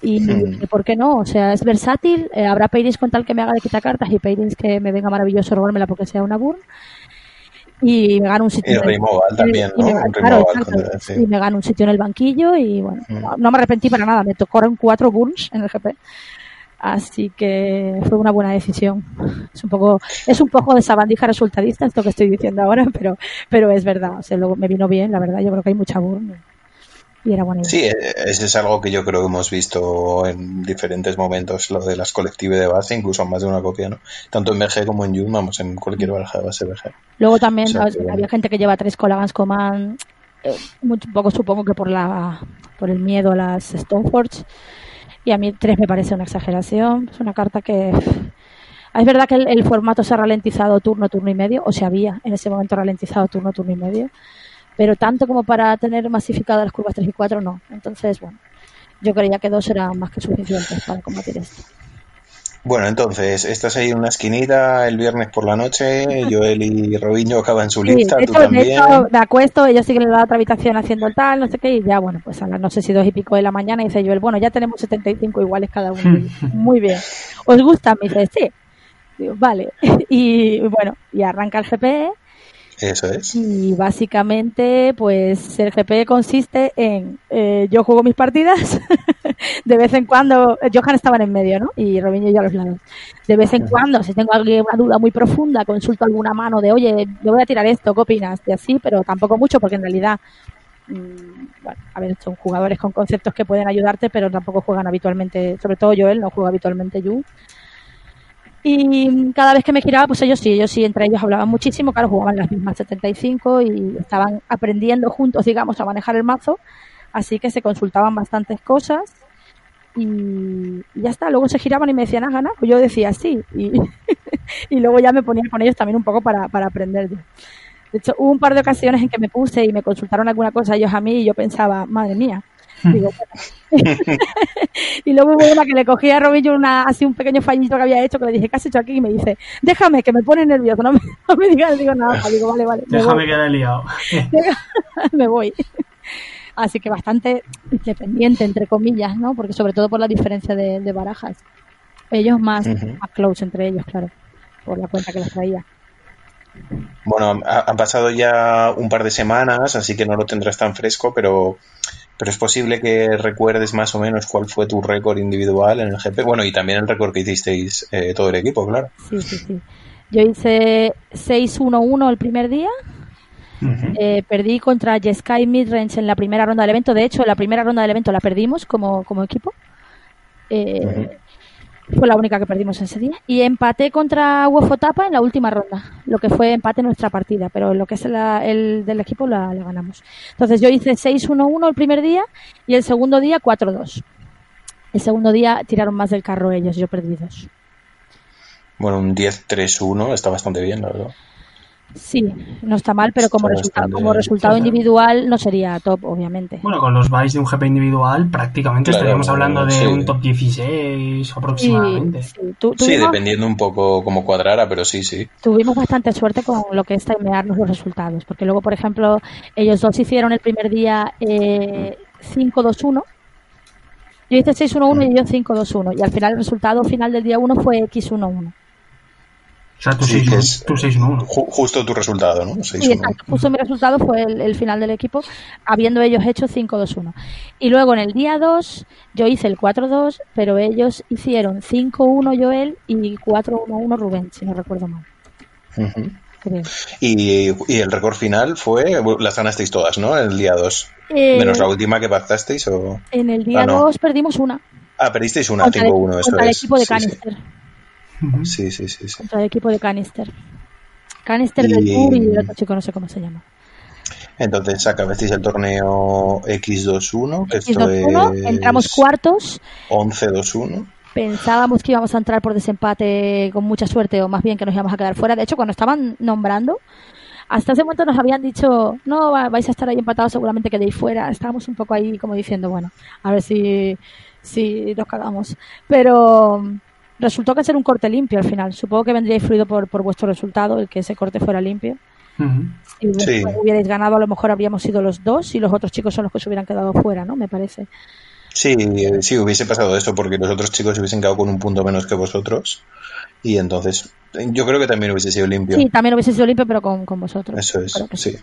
y ¿por qué no? O sea, es versátil, eh, habrá pairings con tal que me haga de quitacartas y pairings que me venga maravilloso robármela porque sea una burn y me gano un sitio Y en el- removal también, y me- claro, removal exacto. con- sí. y me gano un sitio en el banquillo y bueno, Mm. no, no me arrepentí para nada, me tocaron cuatro burns en el GP. Así que fue una buena decisión. Es un poco, es un poco de sabandija resultadista esto que estoy diciendo ahora, pero, pero es verdad. O sea, luego me vino bien, la verdad. Yo creo que hay mucha burn y era buena idea. Sí, eh, ese es algo que yo creo que hemos visto en diferentes momentos, lo de las colectivas de base, incluso más de una copia, ¿no? Tanto en BG como en Jun, vamos, en cualquier baraja de base BG. Luego también O sea, ¿no? que bueno. había gente que lleva tres Colagans Command, eh, un poco supongo que por la por el miedo a las Stoneforge. Y a mí tres me parece una exageración. Es una carta que. Es verdad que el, el formato se ha ralentizado turno, turno y medio, o se había en ese momento ralentizado turno, turno y medio. Pero tanto como para tener masificadas las curvas 3 y 4, no. Entonces, bueno, yo creía que dos eran más que suficientes para combatir esto. Bueno, entonces, estás ahí en una esquinita el viernes por la noche, Joel y Robinho acaban su Sí, lista, tú hecho, de también. hecho, me acuesto, ellos siguen en la otra habitación haciendo el tal, no sé qué, y ya, bueno, pues a las no sé si dos y pico de la mañana dice yo, bueno, ya tenemos 75 iguales cada uno. Muy bien. ¿Os gusta? Me dice, sí. Digo, vale. Y bueno, y arranca el GP Eso es. y básicamente, pues el GP consiste en eh, yo juego mis partidas, de vez en cuando, Johan estaba en medio, ¿no? Y Robinho y yo a los lados. De vez en cuando, si tengo alguna duda muy profunda, consulto alguna mano de, oye, yo voy a tirar esto, ¿qué opinas? Y así, pero tampoco mucho, porque en realidad, mm, bueno, a ver, son jugadores con conceptos que pueden ayudarte, pero tampoco juegan habitualmente, sobre todo Joel, no juega habitualmente Yu. Y cada vez que me giraba, pues ellos sí, ellos sí, entre ellos hablaban muchísimo, claro, jugaban las mismas 75 y estaban aprendiendo juntos, digamos, a manejar el mazo, así que se consultaban bastantes cosas y, ya está, luego se giraban y me decían, ¿has ganado? Pues yo decía sí, y, y luego ya me ponía con ellos también un poco para, para aprender. De hecho, hubo un par de ocasiones en que me puse y me consultaron alguna cosa ellos a mí y yo pensaba, madre mía, digo, bueno. y luego hubo una que le cogí a Robillo una, así un pequeño fallito que había hecho que le dije, ¿qué has hecho aquí? Y me dice, déjame, que me pone nervioso, no me, no me digas, digo nada, digo, vale, vale, me Déjame que he liado. me voy. Así que bastante independiente, entre comillas, ¿no? Porque sobre todo por la diferencia de, de barajas. Ellos más, más close entre ellos, claro, por la cuenta que les traía. Bueno, han pasado ya un par de semanas, así que no lo tendrás tan fresco, pero, pero es posible que recuerdes más o menos cuál fue tu récord individual en el GP. Bueno, y también el récord que hicisteis eh, todo el equipo, claro. Sí, sí, sí. Yo hice 6-1-1 el primer día. Eh, perdí contra Jeskai Midrange en la primera ronda del evento. De hecho, en la primera ronda del evento la perdimos como, como equipo. Eh, fue la única que perdimos ese día. Y empaté contra UFO Tapa en la última ronda, lo que fue empate en nuestra partida, pero lo que es el del equipo la, ganamos. Entonces yo hice 6-1-1 el primer día y el segundo día 4-2. El segundo día tiraron más del carro ellos, yo perdí dos. Bueno, un 10-3-1 está bastante bien, la verdad. Sí, no está mal, pero como resultado, como resultado individual no sería top, obviamente. Bueno, con los buys de un GP individual prácticamente estaríamos hablando de un top 16 aproximadamente. Sí, dependiendo un poco cómo cuadrara, pero sí, sí. Tuvimos bastante suerte con lo que es timearnos los resultados, porque luego, por ejemplo, ellos dos hicieron el primer día eh, 5-2-1. Yo hice 6-1-1 y yo 5-2-1. Y al final el resultado final del día 1 fue X-1-1. O sea, tu 6-1. justo tu resultado, ¿no? Sí, exacto. Justo mi resultado fue el, final del equipo, habiendo ellos hecho 5-2-1. Y luego en el día 2 yo hice el 4-2, pero ellos hicieron 5-1 Joel y 4-1-1 Rubén, si no recuerdo mal. Y, y, el récord final fue, las ganasteis todas, ¿no? En el día 2. Eh, Menos la última que pactasteis o... En el día 2 ah, perdimos una. Ah, perdisteis una, 5-1, eso es. el equipo de Canister. Sí, sí, sí, sí. Contra el equipo de Canister. Canister del Tour y el otro chico no sé cómo se llama. Entonces acabasteis el torneo X21, esto es... entramos cuartos. 11-2-1. Pensábamos que íbamos a entrar por desempate con mucha suerte o más bien que nos íbamos a quedar fuera. De hecho, cuando estaban nombrando, hasta ese momento nos habían dicho, no, vais a estar ahí empatados, seguramente quedéis fuera. Estábamos un poco ahí como diciendo, bueno, a ver si, si nos cagamos. Pero resultó que ser un corte limpio al final. Supongo que vendría influido por, por vuestro resultado, el que ese corte fuera limpio. Si hubierais ganado, a lo mejor habríamos sido los dos y los otros chicos son los que se hubieran quedado fuera, ¿no? Me parece. Sí, sí, hubiese pasado esto porque los otros chicos se hubiesen quedado con un punto menos que vosotros y entonces yo creo que también hubiese sido limpio. Sí, también hubiese sido limpio, pero con, vosotros. Eso es, sí.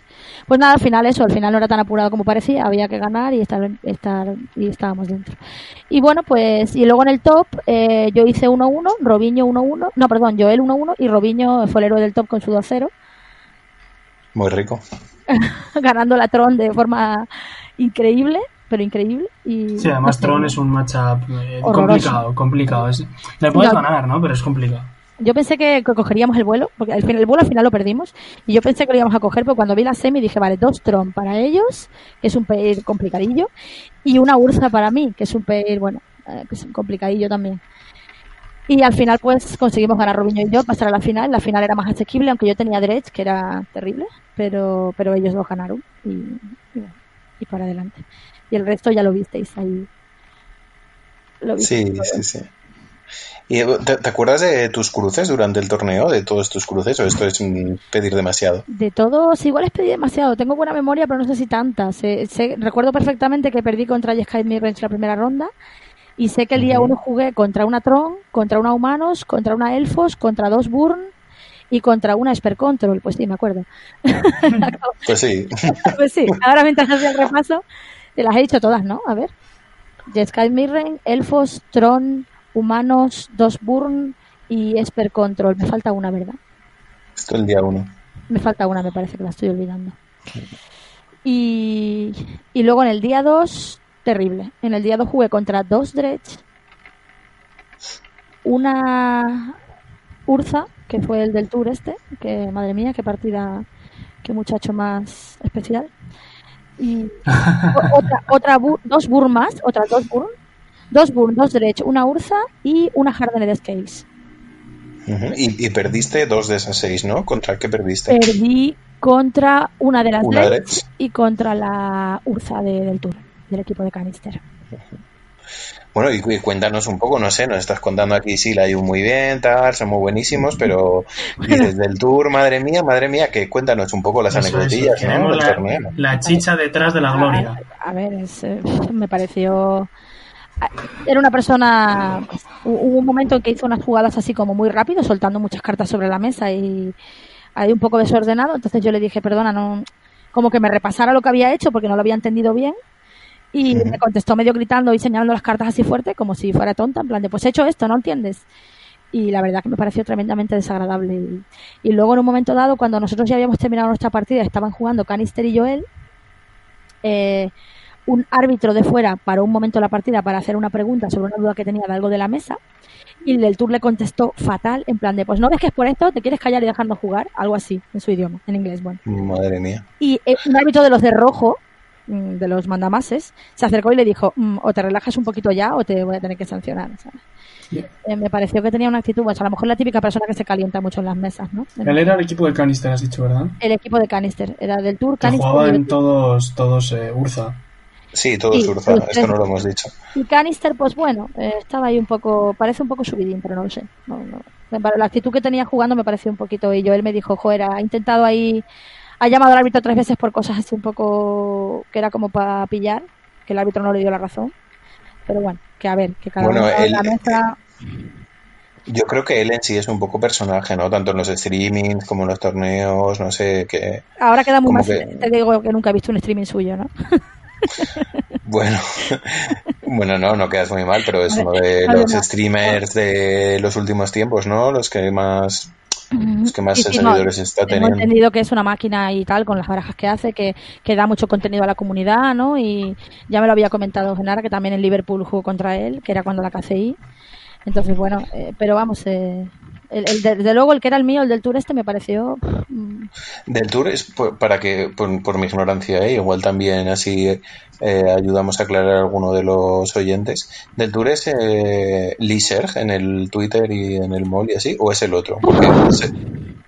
Pues nada, al final eso, al final no era tan apurado como parecía, había que ganar y estar, estar y estábamos dentro. Y bueno, pues, y luego en el top eh, yo hice 1-1, Robiño 1-1, no, perdón, Joel 1-1 y Robiño fue el héroe del top con su 2-0. Muy rico. Ganando la Tron de forma increíble pero increíble. Y sí, además Tron es un matchup eh, complicado, complicado. le puedes ganar, ¿no? Pero es complicado. Yo pensé que cogeríamos el vuelo, porque el, el vuelo al final lo perdimos, y yo pensé que lo íbamos a coger, pero cuando vi la semi dije, vale, dos Tron para ellos, que es un peir complicadillo, y una Ursa para mí, que es un peir, bueno, eh, que es un complicadillo también. Y al final pues conseguimos ganar Robinho y yo, pasar a la final. La final era más asequible, aunque yo tenía Dredge, que era terrible, pero, pero ellos lo ganaron y, y para adelante y el resto ya lo visteis ahí. sí, sí, sí. ¿Y eh, te, acuerdas de tus cruces durante el torneo? ¿De todos tus cruces? ¿O esto es pedir demasiado? De todos, igual es pedir demasiado. Tengo buena memoria, pero no sé si tanta. recuerdo perfectamente que perdí contra Jeskai Mirrens la primera ronda. Y sé que el día uno jugué contra una Tron, contra una Humanos, contra una Elfos, contra dos Burn y contra una Esper Control. Pues sí, me acuerdo. pues sí. pues sí. Ahora mientras hacía el repaso, te las he dicho todas, ¿no? A ver. Jeskai Mirren, Elfos, Tron, Humanos, Dos Burn y Esper Control. Me falta una, ¿verdad? Esto es el día uno. Me falta una, me parece que la estoy olvidando. Y, y luego en el día 2, terrible. En el día 2 jugué contra dos Dredge, una Urza, que fue el del tour este, que madre mía, qué partida, qué muchacho más especial y otra, otra dos burmas, otras dos burn, dos burn, dos derecho, una urza y una de Scales. y, perdiste dos de esas seis, ¿no? ¿Contra qué perdiste? Perdí contra una de las una y contra la urza del Tour, del equipo de Canister. Bueno, y, cuéntanos un poco, no sé, nos estás contando aquí, sí, la ido muy bien, tal, somos buenísimos, pero desde el tour, madre mía, madre mía, que cuéntanos un poco las anécdotas, ¿no? La, chicha detrás de la gloria. A, ver, eh, me pareció... Era una persona... Hubo un momento en que hizo unas jugadas así como muy rápido, soltando muchas cartas sobre la mesa y ahí un poco desordenado, entonces yo le dije, perdona, no, como que me repasara lo que había hecho porque no lo había entendido bien. Y me contestó medio gritando y señalando las cartas así fuerte, como si fuera tonta, en plan de, pues he hecho esto, ¿no entiendes? Y la verdad que me pareció tremendamente desagradable. Y, y luego en un momento dado, cuando nosotros ya habíamos terminado nuestra partida, estaban jugando Canister y Joel, eh, un árbitro de fuera paró un momento la partida para hacer una pregunta sobre una duda que tenía de algo de la mesa y el del tour le contestó fatal, en plan de, pues no ves que es por esto, te quieres callar y dejarnos jugar, algo así, en su idioma, en inglés, bueno. Madre mía. Y eh, un árbitro de los de rojo, mm, de los mandamases, se acercó y le dijo, mm, o te relajas un poquito ya o te voy a tener que sancionar, ¿sabes? Eh, me pareció que tenía una actitud, pues a lo mejor la típica persona que se calienta mucho en las mesas, ¿no? Él era el equipo de Canister, has dicho, ¿verdad? El equipo de Canister, era del Tour Canister. todos, todos eh, Urza. Sí, todo Sí, surza, sí, esto no lo hemos dicho. Y Canister, pues bueno, eh, estaba ahí un poco, parece un poco subidín, pero no lo sé. No, La actitud que tenía jugando me pareció un poquito, y Joel me dijo, joder, ha intentado ahí, ha llamado al árbitro tres veces por cosas así un poco, que era como para pillar, que el árbitro no le dio la razón. Pero bueno, que a ver, que cada Bueno, uno en él- la mesa... Yo creo que él en sí es un poco personaje, ¿no? Tanto en los streamings como en los torneos, no sé, que... Ahora queda muy más, que- te digo que nunca he visto un streaming suyo, ¿no? Bueno, bueno, no, no quedas muy mal, pero es uno de los streamers de los últimos tiempos, ¿no? Los que más, los que más Sí, sí, no, seguidores está teniendo. entendido que es una máquina y tal, con las barajas que hace, que, que da mucho contenido a la comunidad, ¿no? Y ya me lo había comentado Genara, que también en Liverpool jugó contra él, que era cuando la KCI. Entonces, bueno, eh, pero vamos, eh, el, el de, de luego el que era el mío, el del Tour este, me pareció... mm, Del Tour es por- para que, por, mi ignorancia, ¿eh? igual también así eh, ayudamos a aclarar a alguno de los oyentes. Del Tour es eh, Lee en el Twitter y en el mall y así, o es el otro, Porque no sé,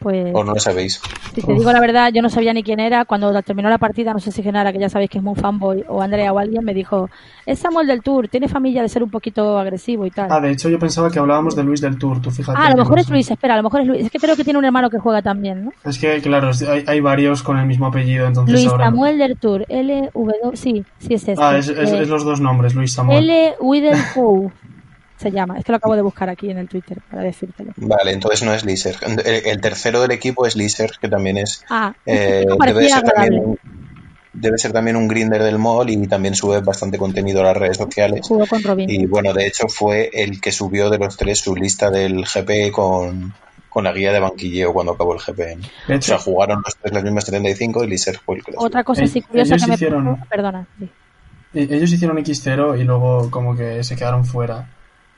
Pues, o no lo sabéis. si te digo la verdad, yo no sabía ni quién era. Cuando terminó la partida, no sé si Genara, que ya sabéis que es muy fanboy, o Andrea o alguien, me dijo, es Samuel del Tour, tiene familia de ser un poquito agresivo y tal. Ah, de hecho yo pensaba que hablábamos de Luis del Tour, tú fíjate. Ah, a lo mejor es. Luis, espera, a lo mejor es Luis. Es que creo que tiene un hermano que juega también, ¿no? Es que, claro, hay, hay varios con el mismo apellido, entonces Luis ahora... Samuel del Tour, LW, sí, sí es este. Ah, es, es- Eh, es los dos nombres, Luis Samuel. L. Widenpow se llama. Es que lo acabo de buscar aquí en el Twitter para decírtelo. Vale, entonces no es Lee Serg. El, el tercero del equipo es Lee Serg, que también es... Ah, eh, debe, ser también, debe ser también un grinder del mall y también sube bastante contenido a las redes sociales. Jugó con Robin. Y bueno, de hecho fue el que subió de los tres su lista del GP con, con la guía de banquilleo cuando acabó el GP. De O sea, jugaron los tres las mismas 75 y Liser fue el que. Otra cosa Eh, así curiosa ellos que me hicieron- pasó- Perdona. sí. e- ellos hicieron X0 y luego como que se quedaron fuera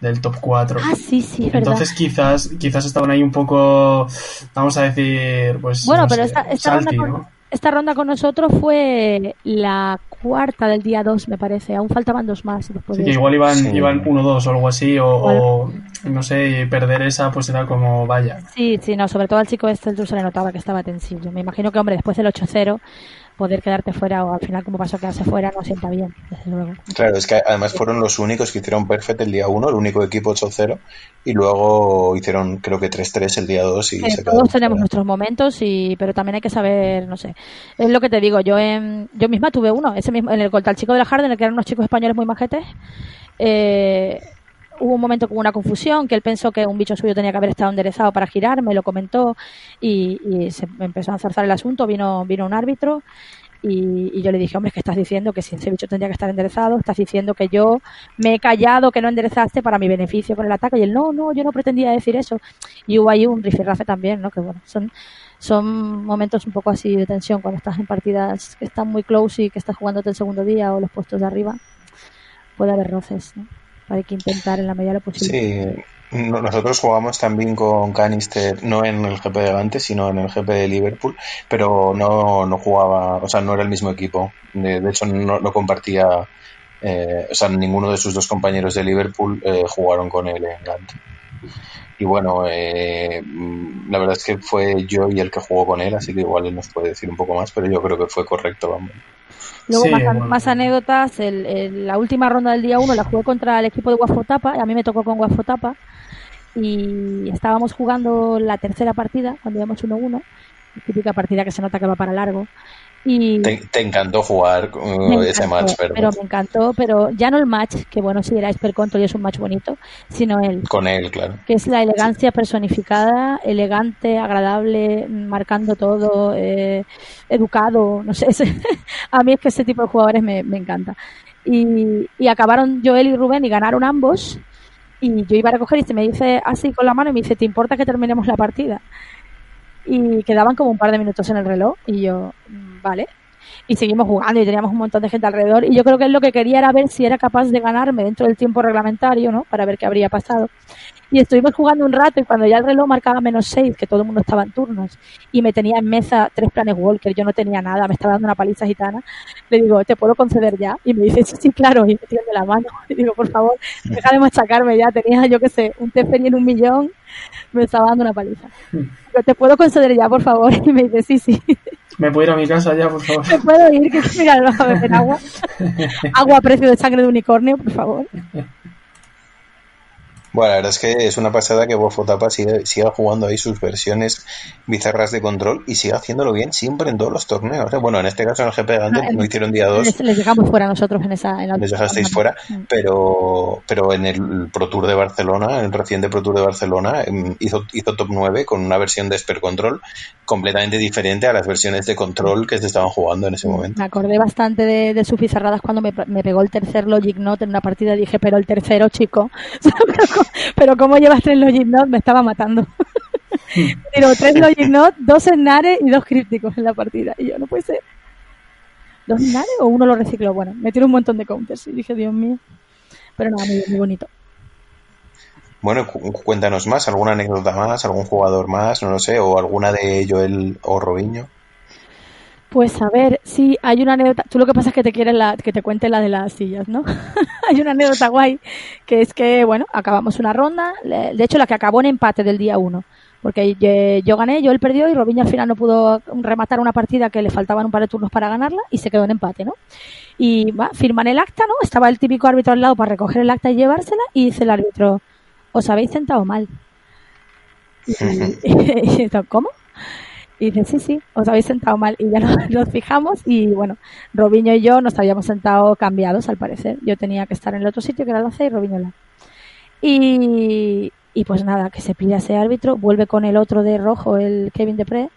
del top 4. Ah, sí, sí, es verdad. Entonces quizás quizás estaban ahí un poco, vamos a decir, pues Bueno, no pero sé, esta, esta ronda con, ¿no? esta ronda con nosotros fue la cuarta del día 2, me parece. Aún faltaban dos más. Después Sí, de que igual iban, Sí. iban 1-2 o algo así, o, o, no sé, y perder esa pues era como, vaya. Sí, sí, no, sobre todo al chico este el se le notaba que estaba tensillo. Me imagino que, hombre, después del 8-0, poder quedarte fuera o al final como pasó quedarse fuera no sienta bien, desde luego. Claro, es que además fueron los únicos que hicieron perfect el día 1, el único equipo 8-0, y luego hicieron creo que 3-3 el día 2 y Eh, se todos tenemos fuera. nuestros momentos y pero también hay que saber no sé es lo que te digo yo en, yo misma tuve uno ese mismo en el contra el chico de la Harden en el que eran unos chicos españoles muy majetes eh, hubo un momento con una confusión que él pensó que un bicho suyo tenía que haber estado enderezado para girar me lo comentó y, y se empezó a enzarzar el asunto vino vino un árbitro y, y yo le dije, hombre, que estás diciendo que si ese bicho tendría que estar enderezado, estás diciendo que yo me he callado, que no enderezaste para mi beneficio con el ataque. Y él, no, no, yo no pretendía decir eso. Y hubo ahí un rifirrafe también, ¿no? Que bueno, son, son momentos un poco así de tensión cuando estás en partidas que están muy close y que estás jugándote el segundo día o los puestos de arriba. Puede haber roces, ¿no? Hay que intentar en la medida de lo posible. Sí, no- nosotros jugamos también con Canister, no en el GP de Gante, sino en el GP de Liverpool, pero no, no jugaba, o sea, no era el mismo equipo. De, de hecho, no, no compartía, eh, o sea, ninguno de sus dos compañeros de Liverpool eh, jugaron con él en Gante. Y bueno, eh, mm, la verdad es que fue yo y el que jugó con él, así que igual él nos puede decir un poco más, pero yo creo que fue correcto, vamos. Luego Sí, más, bueno. más anécdotas, el, el- la última ronda del día 1 la jugué contra el equipo de Guafotapa, a mí me tocó con Guafotapa y estábamos jugando la tercera partida cuando íbamos 1-1, típica partida que se nota que va para largo Y te, te encantó jugar uh, me ese encantó, match, ¿verdad? pero me encantó, pero ya no el match, que bueno, si era Esper Control y es un match bonito, sino él, Con él, claro. que es la elegancia personificada, elegante, agradable, marcando todo, eh, educado, no sé, ese- a mí es que ese tipo de jugadores me, me encanta. Y, y acabaron Joel y Rubén y ganaron ambos, y yo iba a recoger y se me dice así con la mano y me dice, ¿te importa que terminemos la partida? Y quedaban como un par de minutos en el reloj y yo, "Mm, vale. Y seguimos jugando y teníamos un montón de gente alrededor y yo creo que él lo que quería era ver si era capaz de ganarme dentro del tiempo reglamentario, ¿no? Para ver qué habría pasado. Y estuvimos jugando un rato y cuando ya el reloj marcaba menos seis, que todo el mundo estaba en turnos, y me tenía en mesa tres planes Walker, yo no tenía nada, me estaba dando una paliza gitana, le digo, ¿te puedo conceder ya? Y me dice, sí, sí, claro, y me tiende la mano. Y digo, por favor, deja de machacarme ya, tenía, yo qué sé, un Teferi en un millón, me estaba dando una paliza. Digo, ¿te puedo conceder ya, por favor? Y me dice, sí, sí, ¿Me puedo ir a mi casa ya, por favor? ¿me puedo ir? Que mira, vas a beber agua. Agua a precio de sangre de unicornio, por favor. Bueno, la verdad es que es una pasada que Bofotapa siga, siga jugando ahí sus versiones bizarras de control y siga haciéndolo bien siempre en todos los torneos. ¿eh? Bueno, en este caso en el GP Gante Ah, no hicieron día 2, Les, dejamos fuera nosotros en esa... En la les dejasteis fuera, Mm. pero, pero en el Pro Tour de Barcelona, en el reciente Pro Tour de Barcelona, em, hizo, hizo top 9 con una versión de Esper Control completamente diferente a las versiones de control que se estaban jugando en ese momento. Me acordé bastante de, de sus pizarradas cuando me, me pegó el tercer Logic Note en una partida. Dije, pero el tercero, chico. pero, ¿cómo llevas tres Logic Note? Me estaba matando. Pero tres Logic Note, dos Nare y dos crípticos en la partida. Y yo, no puede ser. ¿Dos Nare o uno lo recicló? Bueno, me tiró un montón de counters. Y dije, Dios mío. Pero nada, muy, muy bonito. Bueno, cu- cuéntanos más, alguna anécdota más, algún jugador más, no lo sé, o alguna de Joel o Robinho. Pues a ver, sí, hay una anécdota. Tú lo que pasa es que te quieres la, que te cuente la de las sillas, ¿no? hay una anécdota guay, que es que, bueno, acabamos una ronda, de hecho la que acabó en empate del día uno, porque ye- yo gané, yo él perdió y Robinho al final no pudo rematar una partida que le faltaban un par de turnos para ganarla y se quedó en empate, ¿no? Y va, firman el acta, ¿no? Estaba el típico árbitro al lado para recoger el acta y llevársela y dice el árbitro, os habéis sentado mal. Y, y yo, ¿cómo? Y dice, sí, sí, os habéis sentado mal. Y ya nos, fijamos y bueno, Robinho y yo nos habíamos sentado cambiados al parecer. Yo tenía que estar en el otro sitio que era la C y Robinho la. Y, y pues nada, que se pide a ese árbitro, vuelve con el otro de rojo, el Kevin Depre,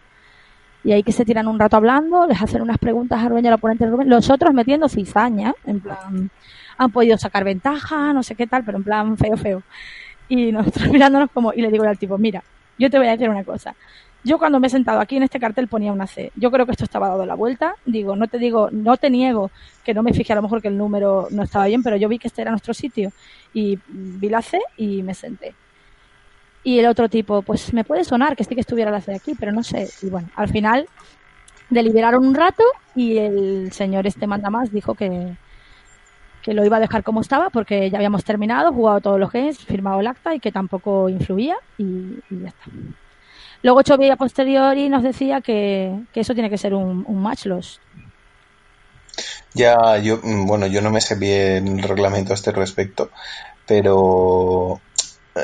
y ahí que se tiran un rato hablando, les hacen unas preguntas a Rubén y al oponente de Rubén, los otros metiendo cizaña, en plan, han podido sacar ventaja, no sé qué tal, pero en plan feo, feo. Y nosotros mirándonos como, y le digo al tipo, mira, yo te voy a decir una cosa. Yo cuando me he sentado aquí en este cartel ponía una C. Yo creo que esto estaba dado la vuelta. Digo, no te digo, no te niego que no me fijé a lo mejor que el número no estaba bien, pero yo vi que este era nuestro sitio y vi la C y me senté. Y el otro tipo, pues me puede sonar que sí que estuviera la C aquí, pero no sé. Y bueno, al final deliberaron un rato y el señor este manda más dijo que, que lo iba a dejar como estaba porque ya habíamos terminado, jugado todos los games, firmado el acta y que tampoco influía y, y ya está. Luego Chovy a posteriori nos decía que, que eso tiene que ser un, un match loss. Ya, yo, mm, bueno, yo no me sé bien el reglamento a este respecto, pero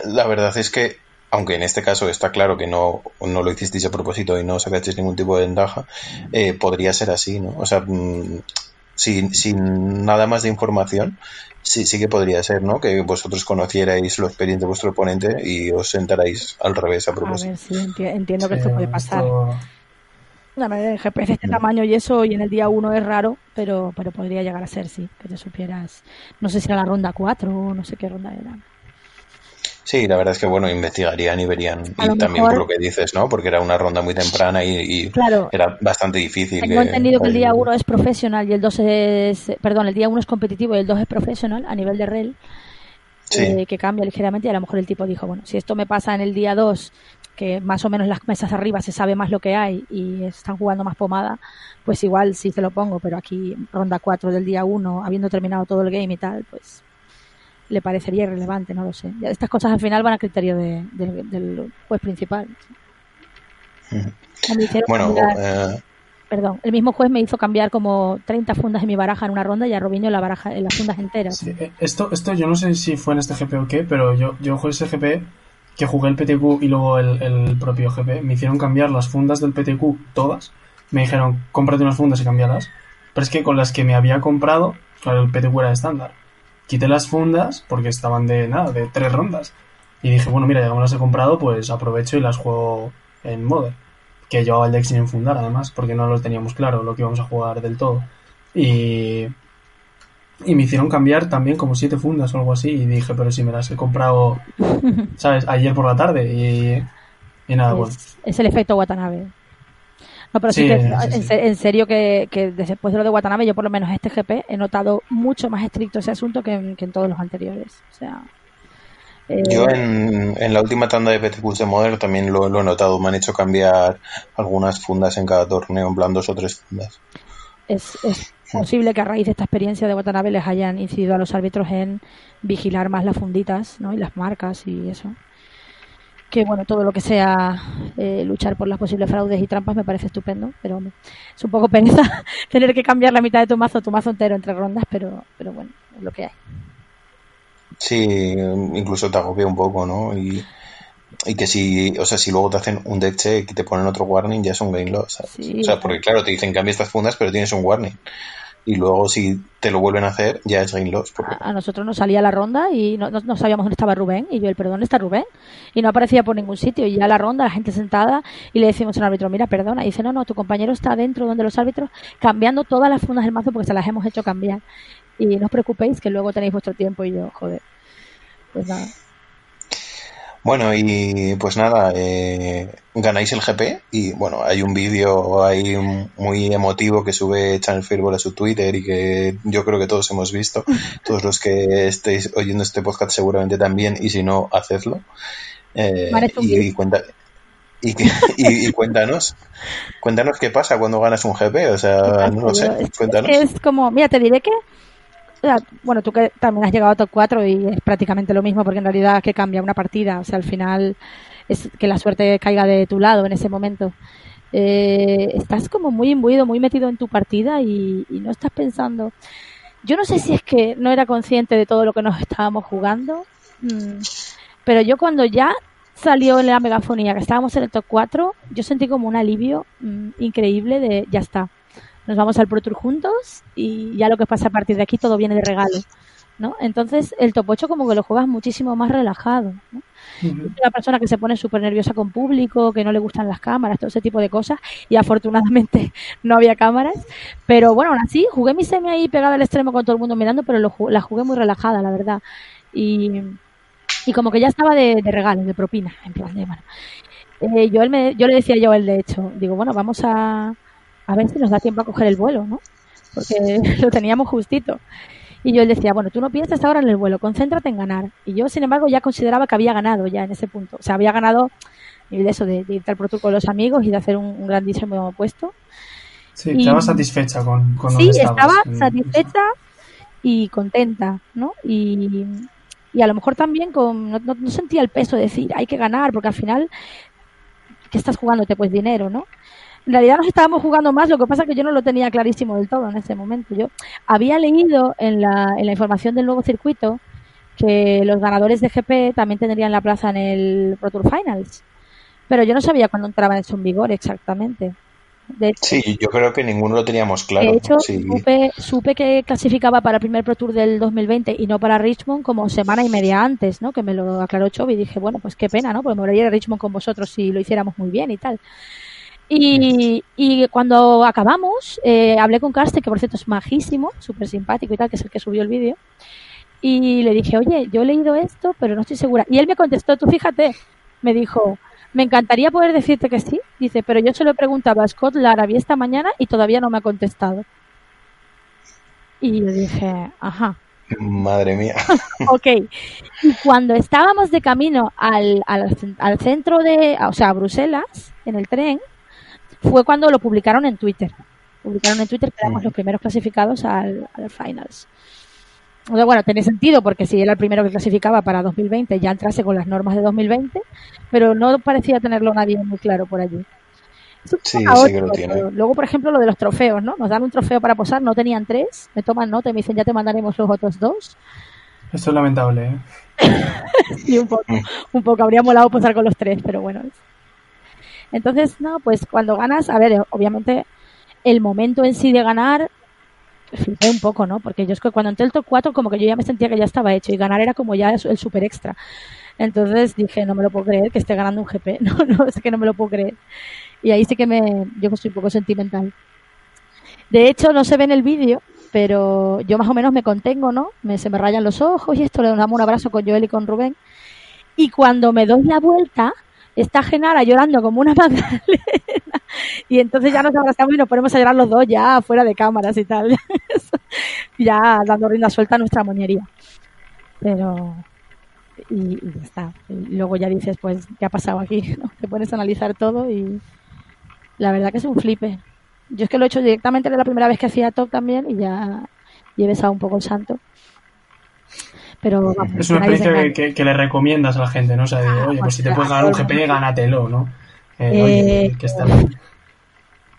la verdad es que, aunque en este caso está claro que no, no lo hicisteis a propósito y no sacasteis ningún tipo de ventaja, eh, podría ser así, ¿no? O sea, mm, sin, sin nada más de información, sí, sí que podría ser, ¿no? Que vosotros conocierais lo expediente de vuestro oponente y os sentarais al revés a A propósito. ver, sí, enti- entiendo que Sí, esto puede pasar. esto- La verdad, el GP de este tamaño y eso, y en el día 1 es raro, pero, pero podría llegar a ser, sí, que te supieras. No sé si era la ronda 4 o no sé qué ronda era. Sí, la verdad es que, bueno, investigarían y verían. A Y también mejor- por lo que dices, ¿no? Porque era una ronda muy temprana y, y Claro. era bastante difícil. Tengo de- entendido que el día de- 1 es profesional y el 2 es. Perdón, el día 1 es competitivo y el 2 es profesional a nivel de rel. Sí. eh, que cambia ligeramente y a lo mejor el tipo dijo, bueno, si esto me pasa en el día 2, que más o menos las mesas arriba se sabe más lo que hay y están jugando más pomada, pues igual sí se lo pongo, pero aquí ronda 4 del día 1, habiendo terminado todo el game y tal, pues le parecería irrelevante, no lo sé. Estas cosas al final van a criterio de- del- del juez principal. Me hicieron Bueno, cambiar- eh, perdón, el mismo juez me hizo cambiar como 30 fundas de mi baraja en una ronda y a Robinho la baraja, en las fundas enteras. Sí, eh, esto, esto yo no sé si fue en este GP o qué, pero yo, yo jugué ese GP que jugué el PTQ y luego el, el propio GP. Me hicieron cambiar las fundas del PTQ todas me dijeron, cómprate unas fundas y cámbialas. Pero es que con las que me había comprado, claro, el PTQ era estándar. Quité las fundas porque estaban de nada, de tres rondas. Y dije, bueno, mira, ya que me las he comprado, pues aprovecho y las juego en Modern. Que llevaba el deck sin enfundar, además, porque no lo teníamos claro lo que íbamos a jugar del todo. Y, y me hicieron cambiar también como siete fundas o algo así. Y dije, pero si me las he comprado, ¿sabes? Ayer por la tarde. Y, y nada, Es, bueno. es el efecto Watanabe. No, pero sí, Sí, que, sí, en, sí. se- en serio que, que después de lo de Watanabe, yo por lo menos este GP he notado mucho más estricto ese asunto que en, que en todos los anteriores. O sea, eh, Yo en, en la última tanda de PTQs de Modern también lo, lo he notado. Me han hecho cambiar algunas fundas en cada torneo, en plan dos o tres fundas. es, es posible que a raíz de esta experiencia de Watanabe les hayan incidido a los árbitros en vigilar más las funditas ¿no? y las marcas y eso. Que bueno, todo lo que sea eh, luchar por las posibles fraudes y trampas me parece estupendo, pero hombre, es un poco pereza tener que cambiar la mitad de tu mazo, tu mazo entero entre rondas, pero, pero bueno, es lo que hay. Sí, incluso te agobia un poco, ¿no? Y, y que si, o sea, si luego te hacen un deck check y te ponen otro warning, ya es un game loss. ¿sabes? Sí. O sea, porque claro, te dicen cambia estas fundas, pero tienes un warning. Y luego si te lo vuelven a hacer, ya es game loss. porque- A, nosotros nos salía la ronda y no, no- no sabíamos dónde estaba Rubén. Y yo, el perdón, ¿dónde está Rubén? Y no aparecía por ningún sitio. Y ya la ronda, la gente sentada, y le decimos al árbitro, mira, perdona. Y dice, no, no, tu compañero está dentro donde los árbitros, cambiando todas las fundas del mazo porque se las hemos hecho cambiar. Y no os preocupéis que luego tenéis vuestro tiempo. Y yo, joder. Pues nada. Bueno, y pues nada, eh, ganáis el GP y bueno, hay un vídeo ahí muy emotivo que sube Channel Fireball a su Twitter y que yo creo que todos hemos visto, todos los que estéis oyendo este podcast seguramente también y si no, hacedlo. Eh, y, cuenta, y, que- y- y cuéntanos, cuéntanos qué pasa cuando ganas un GP, o sea, no lo sé, cuéntanos. es como, mira, te diré que, bueno, tú que también has llegado a top 4 y es prácticamente lo mismo porque en realidad que cambia una partida, o sea, al final es que la suerte caiga de tu lado en ese momento. Eh, estás como muy imbuido, muy metido en tu partida y, y no estás pensando. Yo no sé si es que no era consciente de todo lo que nos estábamos jugando, mm, pero yo cuando ya salió en la megafonía que estábamos en el top 4, yo sentí como un alivio mm, increíble de ya está. Nos vamos al Pro Tour juntos y ya lo que pasa a partir de aquí todo viene de regalo, ¿no? Entonces el top 8 como que lo juegas muchísimo más relajado, ¿no? Una persona que se pone súper nerviosa con público, que no le gustan las cámaras, todo ese tipo de cosas, y afortunadamente no había cámaras, pero bueno, aún así jugué mi semi ahí pegada al extremo con todo el mundo mirando, pero lo la jugué muy relajada, la verdad, y, y como que ya estaba de, de regalo, de propina, en plan de, bueno, Eh, yo, él me- yo le decía yo a él, de hecho, digo, bueno, vamos a, a ver si nos da tiempo a coger el vuelo, ¿no? Porque lo teníamos justito. Y yo él decía, bueno, tú no piensas ahora en el vuelo, concéntrate en ganar. Y yo, sin embargo, ya consideraba que había ganado ya en ese punto. O sea, había ganado de eso, de, de irte al Pro Tour con los amigos y de hacer un, un grandísimo puesto. Sí, Y- estaba satisfecha con, con Sí, estaba satisfecha y contenta, ¿no? Y, y a lo mejor también con, no, no- no sentía el peso de decir, hay que ganar, porque al final, ¿qué estás jugándote? Pues dinero, ¿no? En realidad nos estábamos jugando más, lo que pasa es que yo no lo tenía clarísimo del todo en ese momento. Yo había leído en la, en la información del nuevo circuito que los ganadores de GP también tendrían la plaza en el Pro Tour Finals, pero yo no sabía cuándo entraba eso en vigor exactamente. De hecho, Sí, yo creo que ninguno lo teníamos claro. de hecho, sí. supe, supe que clasificaba para el primer Pro Tour del 2020 y no para Richmond como semana y media antes, ¿no? Que me lo aclaró Chobi y dije, bueno, pues qué pena, ¿no? Porque me voy a ir a Richmond con vosotros si lo hiciéramos muy bien y tal. Y, y cuando acabamos, eh, hablé con Carsten, que por cierto es majísimo, súper simpático y tal, que es el que subió el vídeo. Y le dije, oye, yo he leído esto, pero no estoy segura. Y él me contestó, tú fíjate, me dijo, me encantaría poder decirte que sí. Dice, pero yo se lo he preguntado a Scott Larabi esta mañana y todavía no me ha contestado. Y yo dije, ajá, Madre mía. ok. Y cuando estábamos de camino al, al, al centro de, o sea, a Bruselas, en el tren, fue cuando lo publicaron en Twitter. Publicaron en Twitter que éramos los primeros clasificados al, al Finals. O sea, bueno, tiene sentido porque si era el primero que clasificaba para 2020 ya entrase con las normas de 2020, pero no parecía tenerlo nadie muy claro por allí. Sí, sí que lo tiene. Luego, por ejemplo, lo de los trofeos, ¿no? Nos dan un trofeo para posar, no tenían tres, me toman nota y me dicen ya te mandaremos los otros dos. Esto es lamentable, ¿eh? y un poco, un poco habría molado posar con los tres, pero bueno. Entonces, no, pues cuando ganas, a ver, obviamente el momento en sí de ganar, flipé un poco, ¿no? Porque yo es que cuando entré el top 4 como que yo ya me sentía que ya estaba hecho y ganar era como ya el super extra. Entonces dije, no me lo puedo creer que esté ganando un GP, no, no, es que no me lo puedo creer. Y ahí sí que me, yo soy un poco sentimental. De hecho, no se ve en el vídeo, pero yo más o menos me contengo, ¿no? Me, se me rayan los ojos y esto, le damos un abrazo con Joel y con Rubén. Y cuando me doy la vuelta, está Genara llorando como una magdalena. y entonces ya nos abrazamos y nos ponemos a llorar los dos ya fuera de cámaras y tal. ya dando rienda suelta a nuestra moñería. Pero... Y, ya está. Y luego ya dices, pues, ¿qué ha pasado aquí? Te pones a analizar todo y la verdad que es un flipe. Yo es que lo he hecho directamente, era la primera vez que hacía top también y ya he besado un poco el santo. Pero es una experiencia que, le recomiendas a la gente, ¿no? O sea, oye, pues si te puedes ganar un GP, gánatelo, ¿no? Eh, oye, eh, que está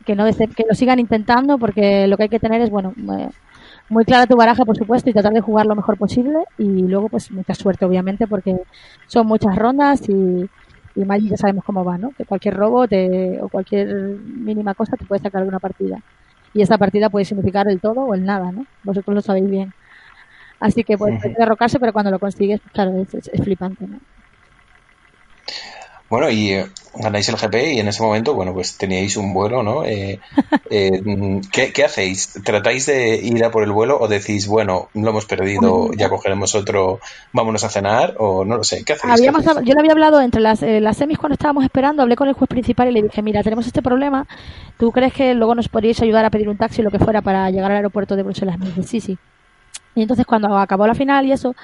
Que, no, que lo sigan intentando porque lo que hay que tener es, bueno, eh, muy clara tu baraja, por supuesto, y tratar de jugar lo mejor posible y luego, pues, mucha suerte, obviamente, porque son muchas rondas y, y más ya sabemos cómo va, ¿no? Que cualquier robo te, o cualquier mínima cosa te puede sacar de una partida. Y esa partida puede significar el todo o el nada, ¿no? Vosotros lo sabéis bien. Así que puede derrocarse, pero cuando lo consigues, claro, es, flipante, ¿no? Bueno, y eh, ganáis el GP y en ese momento, bueno, pues teníais un vuelo, ¿no? Eh, eh, ¿qué, hacéis? ¿Tratáis de ir a por el vuelo o decís, bueno, lo hemos perdido, ya cogeremos otro, vámonos a cenar o no lo sé? ¿Qué hacéis? Yo le había hablado entre las, las semis cuando estábamos esperando, hablé con el juez principal y le dije, mira, tenemos este problema, ¿tú crees que luego nos podríais ayudar a pedir un taxi o lo que fuera para llegar al aeropuerto de Bruselas? Me dice, sí, sí. Y entonces cuando acabó la final y eso,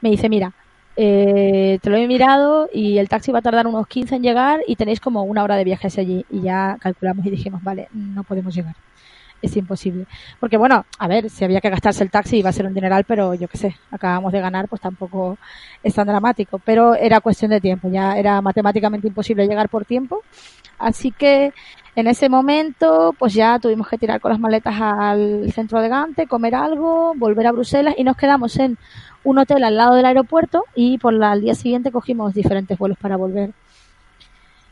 me dice, mira, eh, te lo he mirado y el taxi va a tardar unos 15 en llegar y tenéis como una hora de viaje hacia allí. Y ya calculamos y dijimos, vale, no podemos llegar. Es imposible. Porque bueno, a ver, si había que gastarse el taxi iba a ser un dineral, pero yo qué sé, acabamos de ganar, pues tampoco es tan dramático. Pero era cuestión de tiempo, ya era matemáticamente imposible llegar por tiempo. Así que en ese momento, pues ya tuvimos que tirar con las maletas al centro de Gante, comer algo, volver a Bruselas y nos quedamos en un hotel al lado del aeropuerto y por la, al día siguiente cogimos diferentes vuelos para volver.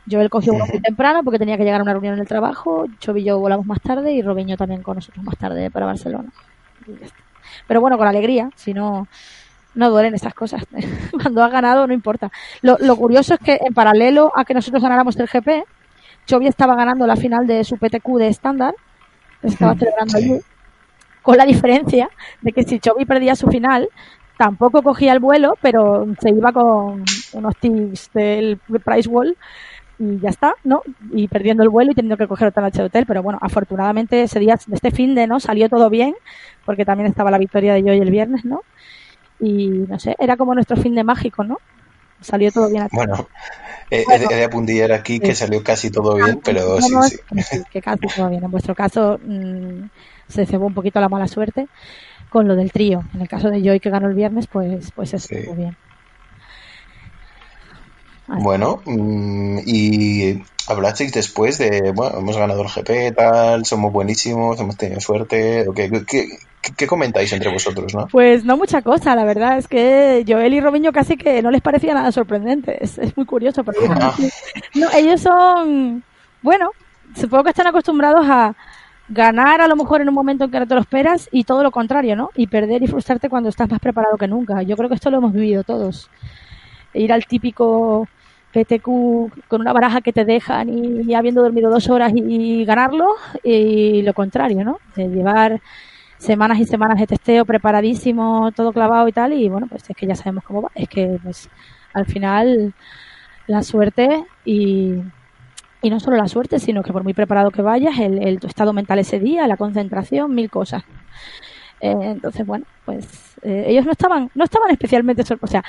Joel cogió uno muy temprano porque tenía que llegar a una reunión en el trabajo, Chovi y yo volamos más tarde y Robeño también con nosotros más tarde para Barcelona. Pero bueno, con alegría, si no, no duelen esas cosas. Cuando has ganado no importa. Lo, lo curioso es que en paralelo a que nosotros ganáramos el GP, Chovy estaba ganando la final de su PTQ de estándar, estaba celebrando allí, con la diferencia de que si Chovy perdía su final, tampoco cogía el vuelo, pero se iba con unos tips del Price Wall y ya está, ¿no? Y perdiendo el vuelo y teniendo que coger otra noche de hotel, pero bueno, afortunadamente ese día, de este fin de, ¿no? Salió todo bien, porque también estaba la victoria de yo y el viernes, ¿no? Y no sé, era como nuestro fin de mágico, ¿no? Salió todo bien. Aquí. Bueno, eh, he, de apuntillar aquí que salió casi todo bien, pero sí, sí. Que casi todo bien. En vuestro caso mm, se cebó un poquito la mala suerte con lo del trío. En el caso de Joy que ganó el viernes, pues, pues eso estuvo bien. Bueno, mm, y hablasteis después de, bueno, hemos ganado el GP, tal, somos buenísimos, hemos tenido suerte, ¿qué, comentáis entre vosotros, no? Pues no mucha cosa, la verdad, es que Joel y Robinho casi que no les parecía nada sorprendente, es, muy curioso, pero ah. no, ellos son, bueno, supongo que están acostumbrados a ganar a lo mejor en un momento en que no te lo esperas y todo lo contrario, ¿no? Y perder y frustrarte cuando estás más preparado que nunca. Yo creo que esto lo hemos vivido todos. Ir al típico PTQ con una baraja que te dejan y, habiendo dormido dos horas y, ganarlo y lo contrario, ¿no? De llevar semanas y semanas de testeo preparadísimo, todo clavado y tal y bueno, pues es que ya sabemos cómo va. Es que pues al final la suerte y, y no solo la suerte, sino que por muy preparado que vayas, el, el tu estado mental ese día, la concentración, mil cosas. Eh, entonces, bueno, pues eh, ellos no estaban, no estaban especialmente. O sea,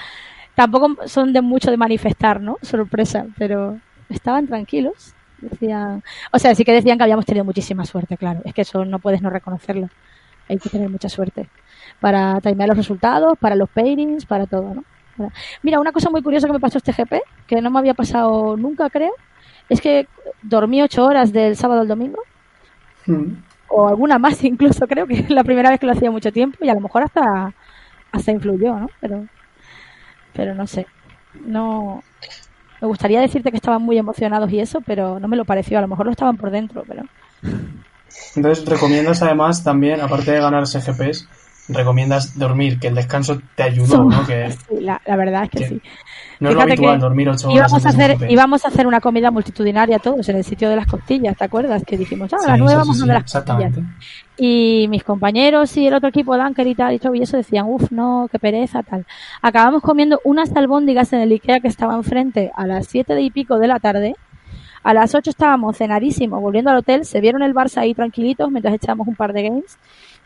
tampoco son de mucho de manifestar, ¿no? Sorpresa, pero estaban tranquilos. Decían, o sea, sí que decían que habíamos tenido muchísima suerte, claro. Es que eso no puedes no reconocerlo. Hay que tener mucha suerte para timear los resultados, para los pairings, para todo, ¿no? Mira, una cosa muy curiosa que me pasó este GP, que no me había pasado nunca, creo, es que dormí ocho horas del sábado al domingo. Hmm. O alguna más incluso, creo que es la primera vez que lo hacía mucho tiempo y a lo mejor hasta, hasta influyó, ¿no? Pero pero no sé. No. Me gustaría decirte que estaban muy emocionados y eso, pero no me lo pareció. A lo mejor lo estaban por dentro, pero. Entonces, recomiendas además también, aparte de ganar SGPs, recomiendas dormir, que el descanso te ayudó, ¿no? Que, sí, la, verdad es que, sí. No es lo habitual dormir ocho horas. Íbamos a, hacer, íbamos a hacer una comida multitudinaria todos en el sitio de las costillas, ¿te acuerdas? Que dijimos, ah, a las nueve vamos a ver las costillas. Y mis compañeros y el otro equipo, Dunker y tal, y eso decían, uff, no, qué pereza, tal. Acabamos comiendo unas albóndigas en el Ikea que estaba enfrente a las siete y pico de la tarde. A las ocho estábamos cenadísimos, volviendo al hotel, se vieron el Barça ahí tranquilitos mientras echábamos un par de games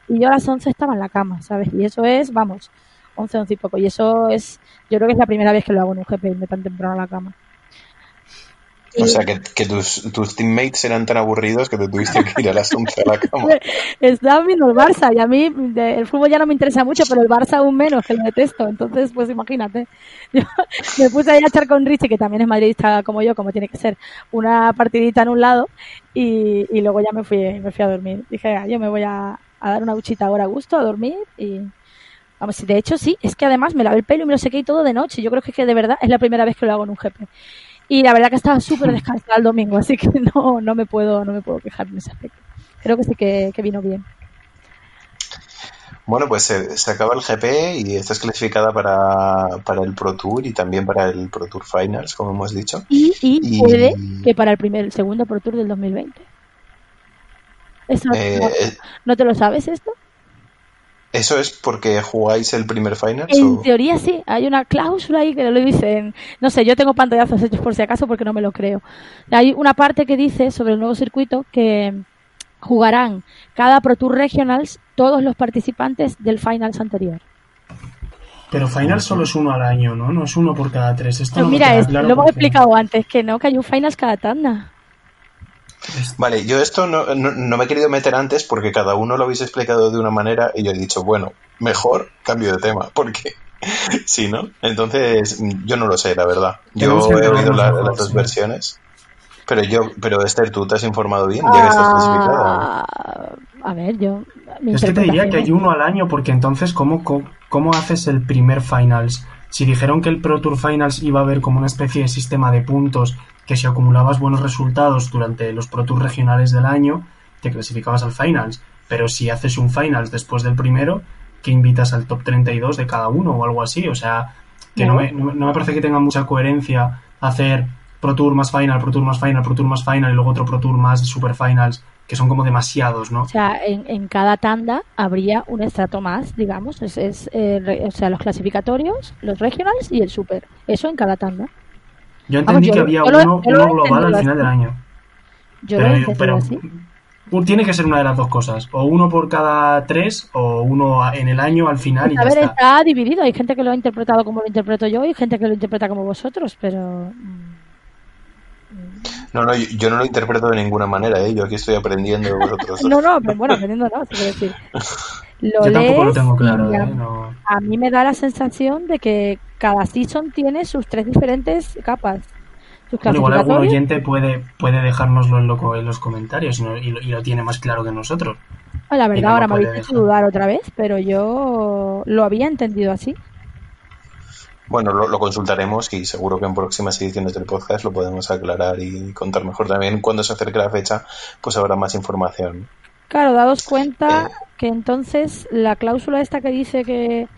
y yo a las 11 estaba en la cama, ¿sabes? Y eso es, vamos, 11, 11 y poco. Y eso es, yo creo que es la primera vez que lo hago en un GP, irme tan temprano a la cama. O sea, que, tus, tus, teammates eran tan aburridos que te tuviste que ir a las 11 a la cama. Estaba viendo el Barça y a mí el fútbol ya no me interesa mucho, pero el Barça aún menos, que lo detesto. Entonces, pues imagínate. Yo me puse ahí a echar con Richie, que también es madridista como yo, como tiene que ser, una partidita en un lado y, y luego ya me fui, me fui a dormir. Dije, ah, yo me voy a, a dar una duchita ahora a gusto, a dormir y... Vamos, de hecho sí, es que además me lavé el pelo y me lo sequé todo de noche. Yo creo que, que de verdad es la primera vez que lo hago en un GP. Y la verdad que estaba súper descansada el domingo, así que no, no me puedo, no me puedo quejar en ese aspecto. Creo que sí que, vino bien. Bueno, pues se, acaba el GP y estás clasificada para, para, el Pro Tour y también para el Pro Tour Finals, como hemos dicho. Y, y, puede que para el primer, el segundo Pro Tour del 2020. Eso, eh, eh, no, te lo sabes esto? ¿Eso es porque jugáis el primer final? En teoría sí, hay una cláusula ahí que lo dicen. No sé, yo tengo pantallazos hechos por si acaso porque no me lo creo. Hay una parte que dice sobre el nuevo circuito que jugarán cada Pro Tour Regionals todos los participantes del Finals anterior. Pero Finals solo es uno al año, ¿no? No es uno por cada tres. Esto no mira, lo hemos explicado antes, que no, que hay un Finals cada tanda. Vale, yo esto no, me he querido meter antes porque cada uno lo habéis explicado de una manera y yo he dicho, bueno, mejor cambio de tema, porque sí, ¿no? Entonces, yo no lo sé, la verdad. Yo he oído las dos versiones. Pero yo, pero Esther, tú te has informado bien, ya que estás ah, A ver, yo. Es que te diría que hay uno al año, porque entonces, ¿cómo, cómo, haces el primer finals? Si dijeron que el Pro Tour Finals iba a haber como una especie de sistema de puntos que si acumulabas buenos resultados durante los Pro Tours regionales del año, te clasificabas al Finals. Pero si haces un Finals después del primero, que invitas al top 32 de cada uno o algo así. O sea, que no, me, no me parece que tenga mucha coherencia hacer Pro Tour más Final, Pro Tour más Final, Pro Tour más Final y luego otro Pro Tour más Super Finals, que son como demasiados, ¿no? O sea, en, en cada tanda habría un estrato más, digamos. Es, es eh, o sea, los clasificatorios, los regionals y el Super. Eso en cada tanda. Yo entendí que había uno, global al final del año. Yo pero, tiene que ser una de las dos cosas. O uno por cada tres, o uno en el año al final. Y a ver, está. dividido. Hay gente que lo ha interpretado como lo interpreto yo y gente que lo interpreta como vosotros, pero. Mm, no, no, yo, no lo interpreto de ninguna manera, ¿eh? yo aquí estoy aprendiendo de vosotros. no, no, pero bueno, aprendiendo no, se puede decir. Lo yo tampoco lo tengo claro. ¿eh? A mí me da la sensación de que cada season tiene sus tres diferentes capas. Bueno, igual algún oyente puede, puede dejárnoslo en, en los comentarios y, lo, tiene más claro que nosotros. La verdad, ahora me habéis hecho dudar otra vez, pero yo lo había entendido así. Bueno, lo, consultaremos y seguro que en próximas ediciones del podcast lo podemos aclarar y contar mejor también. Cuando se acerque la fecha, pues habrá más información. Claro, dados cuenta eh. que entonces la cláusula esta que dice que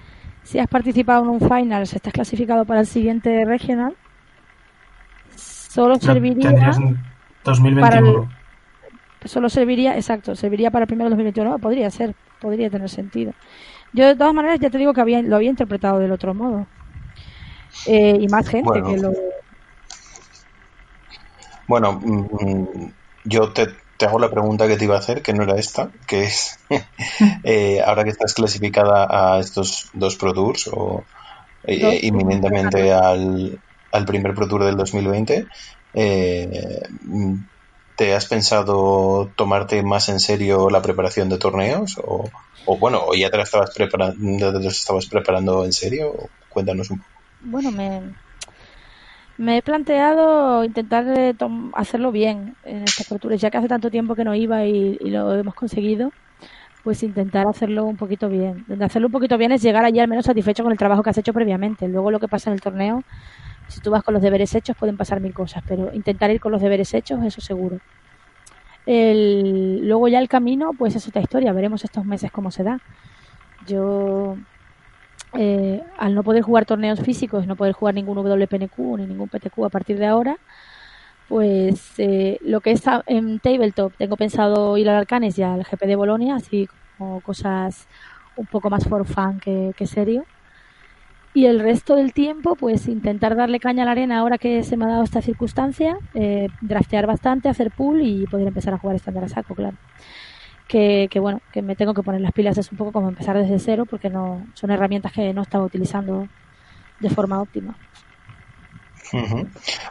si has participado en un final, se estás clasificado para el siguiente regional, solo serviría para el, solo serviría, exacto, serviría para el primero 2021, podría ser, podría tener sentido. Yo de todas maneras ya te digo que había, lo había interpretado del otro modo. Eh, y más gente que lo... Bueno, mm, yo te, hago la pregunta que te iba a hacer, que no era esta, que es, eh, ahora que estás clasificada a estos dos Pro Tours o eh, inminentemente al, al, primer Pro Tour del 2020, ¿te has pensado tomarte más en serio la preparación de torneos? O, o bueno, o ya te la estabas preparando, te estabas preparando en serio? Cuéntanos un poco. Bueno, me, me he planteado intentar eh, hacerlo bien en estas culturas, ya que hace tanto tiempo que no iba y, lo hemos conseguido, pues intentar hacerlo un poquito bien. Hacerlo un poquito bien es llegar allí al menos satisfecho con el trabajo que has hecho previamente. Luego lo que pasa en el torneo, si tú vas con los deberes hechos, pueden pasar mil cosas, pero intentar ir con los deberes hechos, eso seguro. El, luego ya el camino, pues es otra historia. Veremos estos meses cómo se da. Yo, eh, al no poder jugar torneos físicos, no poder jugar ningún WPNQ ni ningún PTQ a partir de ahora, pues eh, lo que está en tabletop, tengo pensado ir al Arcanes y al GP de Bolonia, así como cosas un poco más for fun que, que serio. Y el resto del tiempo, pues intentar darle caña a la arena ahora que se me ha dado esta circunstancia, eh, draftear bastante, hacer pool y poder empezar a jugar estándar a saco, claro. Que, que, bueno, que me tengo que poner las pilas es un poco como empezar desde cero porque no son herramientas que no estaba utilizando de forma óptima.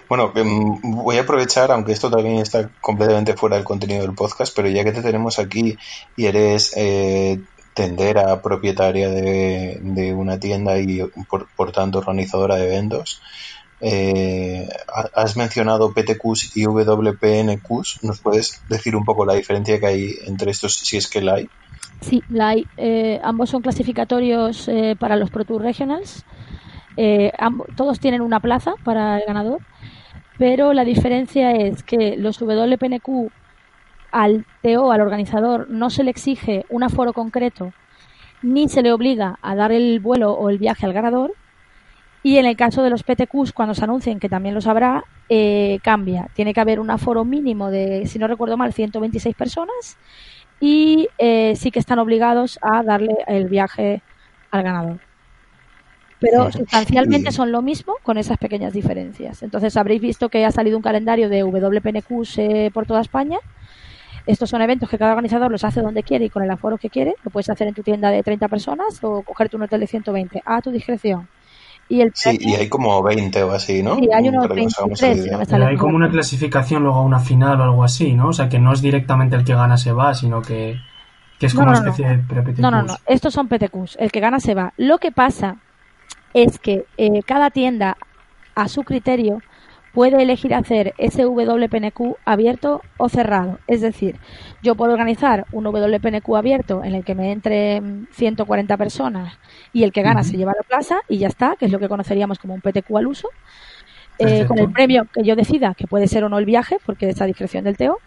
Bueno, em, voy a aprovechar, aunque esto también está completamente fuera del contenido del podcast, pero ya que te tenemos aquí y eres eh, tendera propietaria de, de, una tienda y por, por, tanto organizadora de eventos, eh, has mencionado PTQs y WPNQs. ¿Nos puedes decir un poco la diferencia que hay entre estos, si es que la hay? Sí, la hay. Eh, ambos son clasificatorios eh, para los Pro Tour Regionals. Eh, todos tienen una plaza para el ganador, pero la diferencia es que los WPNQ al TO, al organizador, no se le exige un aforo concreto ni se le obliga a dar el vuelo o el viaje al ganador. Y en el caso de los PTQs, cuando se anuncien, que también lo sabrá, eh, cambia. Tiene que haber un aforo mínimo de, si no recuerdo mal, 126 personas y eh, sí que están obligados a darle el viaje al ganador pero sustancialmente son lo mismo con esas pequeñas diferencias. Entonces habréis visto que ha salido un calendario de WPNQs eh, por toda España. Estos son eventos que cada organizador los hace donde quiere y con el aforo que quiere. Lo puedes hacer en tu tienda de 30 personas o cogerte un hotel de 120 a tu discreción. Y el sí, y hay como 20 o así, ¿no? Sí, hay unos 23. Si no hay como una clasificación luego a una final o algo así, ¿no? O sea, que no es directamente el que gana se va, sino que, que es como no, no, una especie de pre-PTQs. No, no, no. Estos son PTQs. El que gana se va. Lo que pasa es que eh, cada tienda, a su criterio, puede elegir hacer ese WPNQ abierto o cerrado. Es decir, yo puedo organizar un WPNQ abierto en el que me entre 140 personas y el que gana uh -huh. se lleva la plaza y ya está, que es lo que conoceríamos como un PTQ al uso. Eh, con el premio que yo decida, que puede ser o no el viaje, porque es a discreción del TEO,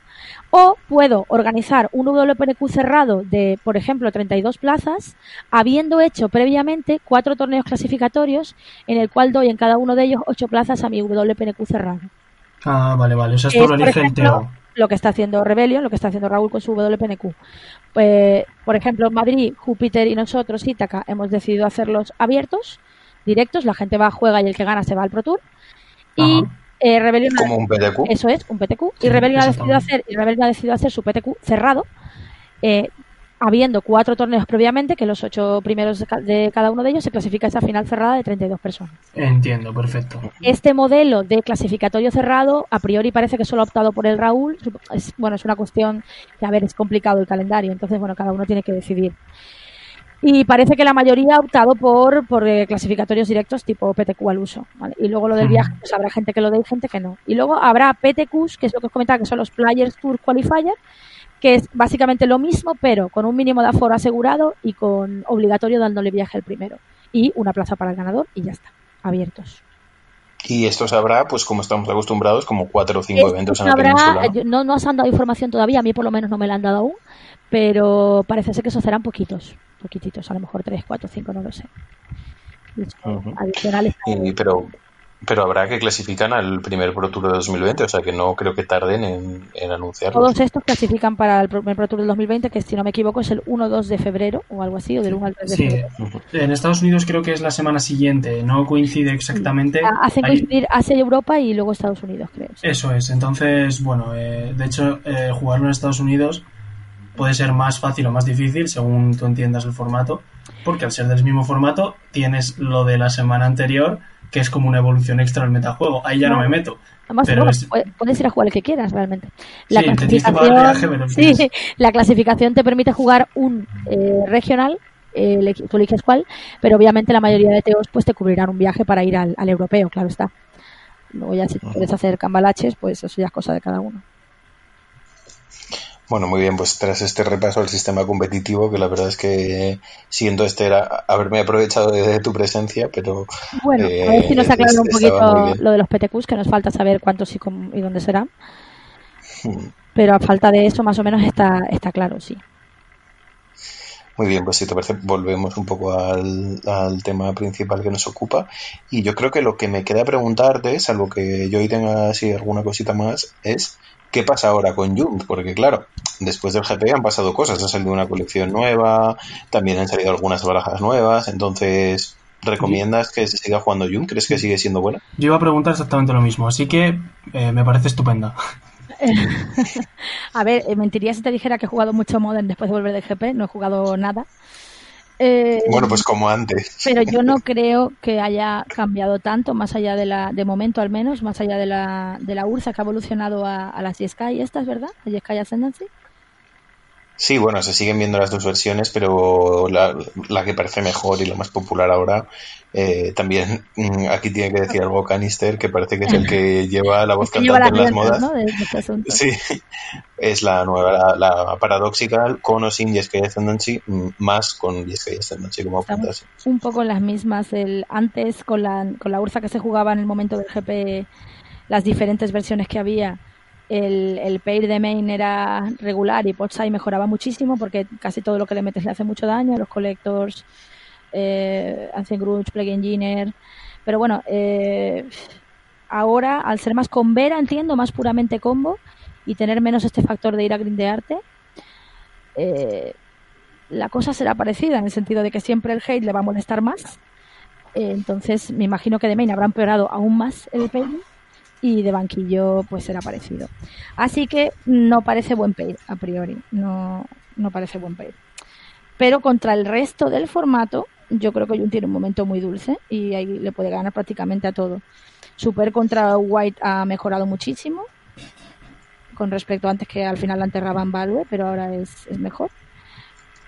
o puedo organizar un WPNQ cerrado de, por ejemplo, 32 plazas, habiendo hecho previamente cuatro torneos clasificatorios en el cual doy en cada uno de ellos ocho plazas a mi WPNQ cerrado. Ah, vale, vale. O sea, esto es, lo elige el TEO. Lo que está haciendo Rebellion, lo que está haciendo Raúl con su WPNQ. Pues, por ejemplo, Madrid, Júpiter y nosotros, Ítaca, hemos decidido hacerlos abiertos, directos. La gente va, juega y el que gana se va al Pro Tour. Y. Eh, Rebellion como un PTQ. Eso es, un PTQ. Sí, y Rebellion ha decidido hacer, y Rebellion ha decidido hacer su PTQ cerrado, eh, habiendo cuatro torneos previamente, que los ocho primeros de cada uno de ellos se clasifica esa final cerrada de 32 personas. Entiendo, perfecto. Este modelo de clasificatorio cerrado, a priori parece que solo ha optado por el Raúl. Es, bueno, es una cuestión que, a ver, es complicado el calendario, entonces, bueno, cada uno tiene que decidir y parece que la mayoría ha optado por, por eh, clasificatorios directos tipo PTQ al uso. ¿vale? Y luego lo del viaje, pues habrá gente que lo dé y gente que no. Y luego habrá PTQs, que es lo que os comentaba, que son los Players Tour Qualifier, que es básicamente lo mismo, pero con un mínimo de aforo asegurado y con obligatorio dándole viaje al primero. Y una plaza para el ganador y ya está, abiertos. Y estos habrá, pues como estamos acostumbrados, como cuatro o cinco eventos en la habrá, península. No, no os han dado información todavía, a mí por lo menos no me la han dado aún, pero parece ser que esos serán poquitos, poquititos, a lo mejor tres, cuatro, cinco, no lo sé. Uh -huh. Adicionales. Y, pero, pero habrá que clasifican al primer Pro Tour de 2020, o sea que no creo que tarden en, en anunciarlo. Todos estos clasifican para el primer Pro Tour del 2020, que si no me equivoco es el 1-2 de febrero o algo así, o del 1 al 3 de sí. febrero. En Estados Unidos creo que es la semana siguiente, no coincide exactamente. Sí. Hacen coincidir Asia y Europa y luego Estados Unidos, creo. Sí. Eso es, entonces, bueno, eh, de hecho, eh, jugarlo en Estados Unidos puede ser más fácil o más difícil según tú entiendas el formato, porque al ser del mismo formato tienes lo de la semana anterior, que es como una evolución extra al metajuego. Ahí ya no, no me meto. Además, pero es... puedes ir a jugar el que quieras realmente. La sí, clasificación, viaje, pero sí, la clasificación te permite jugar un eh, regional, eh, tú eliges cuál, pero obviamente la mayoría de teos pues te cubrirán un viaje para ir al, al europeo, claro está. Luego ya si quieres hacer cambalaches, pues eso ya es cosa de cada uno. Bueno, muy bien, pues tras este repaso al sistema competitivo, que la verdad es que siendo este era haberme aprovechado de, de tu presencia, pero... Bueno, eh, a ver si nos aclaran un poquito lo de los PTQs, que nos falta saber cuántos y, cómo, y dónde serán. Hmm. Pero a falta de eso, más o menos está, está claro, sí. Muy bien, pues si te parece, volvemos un poco al, al, tema principal que nos ocupa. Y yo creo que lo que me queda preguntarte, salvo que yo hoy tenga así alguna cosita más, es ¿qué pasa ahora con Jung? Porque claro, después del GP han pasado cosas, ha salido una colección nueva, también han salido algunas barajas nuevas, entonces ¿recomiendas que se siga jugando Jung? ¿Crees que sigue siendo buena? Yo iba a preguntar exactamente lo mismo, así que eh, me parece estupenda. a ver, eh, mentiría si te dijera que he jugado mucho Modern después de volver del GP, no he jugado nada. Eh, bueno, pues como antes. Pero yo no creo que haya cambiado tanto, más allá de la, de momento al menos, más allá de la, de la URSA que ha evolucionado a, a las Sky estas, ¿verdad? La Sky Ascendancy. Sí, bueno, se siguen viendo las dos versiones, pero la, la que parece mejor y la más popular ahora, eh, también mm, aquí tiene que decir algo Canister, que parece que es el que lleva la voz cantante en las modas. ¿no? de, este. Sí, es la nueva, la, la Paradoxical con o sin Jeskai Ascendancy, más con Jeskai Ascendancy como apuntas. Un poco las mismas, el antes con la, con la Ursa que se jugaba en el momento del GP, las diferentes versiones que había el, el pair de main era regular y Potsai mejoraba muchísimo porque casi todo lo que le metes le hace mucho daño, los collectors, eh, Ancient Grudge, Plague Engineer, pero bueno, eh, ahora al ser más con Vera, entiendo, más puramente combo y tener menos este factor de ir a grindearte, eh, la cosa será parecida en el sentido de que siempre el hate le va a molestar más. Eh, entonces me imagino que de main habrá empeorado aún más el pairing y de banquillo pues será parecido. Así que no parece buen pair a priori, no, no parece buen pair. Pero contra el resto del formato, yo creo que Jun tiene un momento muy dulce y ahí le puede ganar prácticamente a todo. Super contra White ha mejorado muchísimo con respecto a antes que al final la enterraban Value, pero ahora es, es mejor.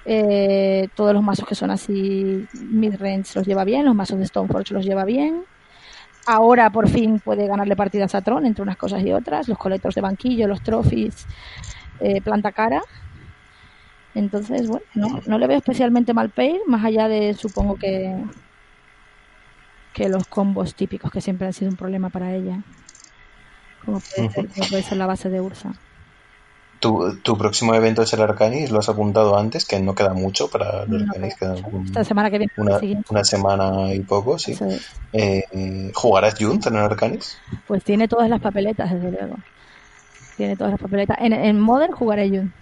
Eh, todos los mazos que son así mid-range los lleva bien, los mazos de Stoneforge los lleva bien ahora por fin puede ganarle partidas a Tron entre unas cosas y otras, los colectores de banquillo, los trophies, eh, planta cara. Entonces, bueno, no, no le veo especialmente mal pay, más allá de supongo que que los combos típicos que siempre han sido un problema para ella. Como puede, ser, como puede ser la base de Ursa. Tu, tu próximo evento es el Arcanis, lo has apuntado antes, que no queda mucho para el No, Arcanis, quedan un- Esta semana que viene. una, semana y poco, sí. Es. Eh, ¿Jugarás Junt en el Arcanis? Pues tiene todas las papeletas, desde luego. Tiene todas las papeletas. En, en Modern jugaré Jun.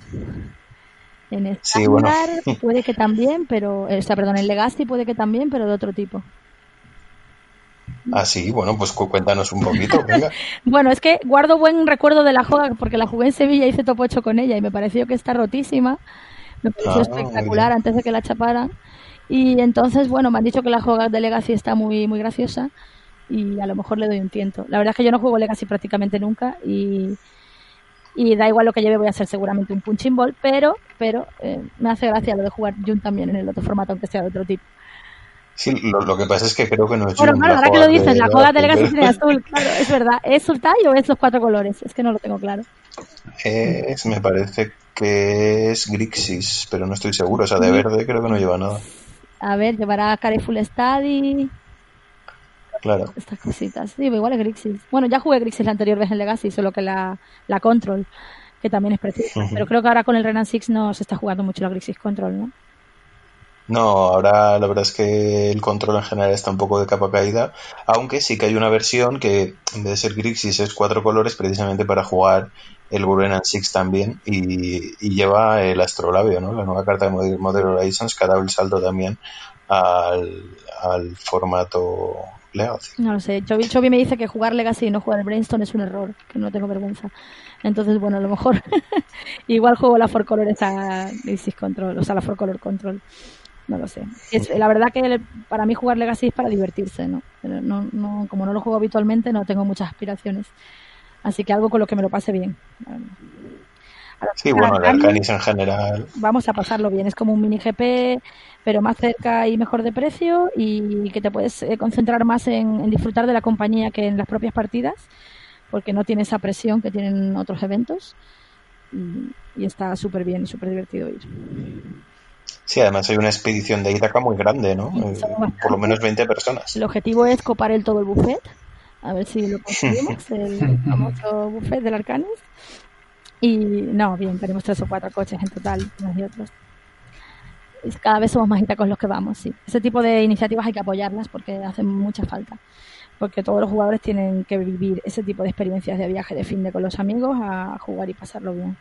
En Sí, bueno. Standard puede que también, pero... O sea, perdón, en Legacy puede que también, pero de otro tipo. Ah, sí, bueno, pues cu- cuéntanos un poquito, venga. Bueno, es que guardo buen recuerdo de la joda porque la jugué en Sevilla y hice top 8 con ella y me pareció que está rotísima. Me pareció Ah, espectacular antes de que la chaparan. Y entonces, bueno, me han dicho que la joga de Legacy está muy, muy graciosa y a lo mejor le doy un tiento. La verdad es que yo no juego Legacy prácticamente nunca y, y da igual lo que lleve, voy a hacer seguramente un punching ball, pero, pero eh, me hace gracia lo de jugar Jun también en el otro formato, aunque sea de otro tipo. Sí, lo, lo que pasa es que creo que no es Bueno, Junt, claro, la ahora que lo dices, la joga de Legacy pero- tiene azul, claro, es verdad. ¿Es Sultai o es los cuatro colores? Es que no lo tengo claro. Es, me parece que es Grixis, pero no estoy seguro. O sea, de verde creo que no lleva nada. A ver, llevará Careful Study, Claro. estas cositas. Sí, igual es Grixis. Bueno, ya jugué Grixis la anterior vez en Legacy, solo que la, la Control, que también es precisa. Ujú. Pero creo que ahora con el Renan Six no se está jugando mucho la Grixis Control, ¿no? No, ahora la verdad es que el control en general está un poco de capa caída, aunque sí que hay una versión que en vez de ser Grixis es cuatro colores precisamente para jugar el Burenan Six también y, y lleva el astrolabio, ¿no? La nueva carta de Modern, Horizons que ha dado el salto también al, al formato Legacy. No lo sé. Chovy, me dice que jugar Legacy y no jugar Brainstorm es un error, que no tengo vergüenza. Entonces, bueno, a lo mejor igual juego la Four Color esa Grixis Control, o sea, la Four Color Control. No lo sé. Es, la verdad que el- para mí jugar Legacy es para divertirse, ¿no? Pero no, no, como no lo juego habitualmente, no tengo muchas aspiraciones. Así que algo con lo que me lo pase bien. Ahora, Sí, bueno, el Arcanis, Arcanis en general. vamos a pasarlo bien. Es como un mini GP, pero más cerca y mejor de precio y que te puedes eh, concentrar más en, en disfrutar de la compañía que en las propias partidas, porque no tiene esa presión que tienen otros eventos. Y, y está súper bien y súper divertido ir. Sí, además hay una expedición de Ítaca muy grande, ¿no? Sí, Eh, Por lo menos 20 personas. El objetivo es copar el todo el buffet, a ver si lo conseguimos, el famoso buffet del Arcanis. Y no, bien, tenemos tres o cuatro coches en total, unos y otros. Y cada vez somos más itacos los que vamos, sí. Ese tipo de iniciativas hay que apoyarlas porque hacen mucha falta. Porque todos los jugadores tienen que vivir ese tipo de experiencias de viaje de fin de con los amigos a jugar y pasarlo bien.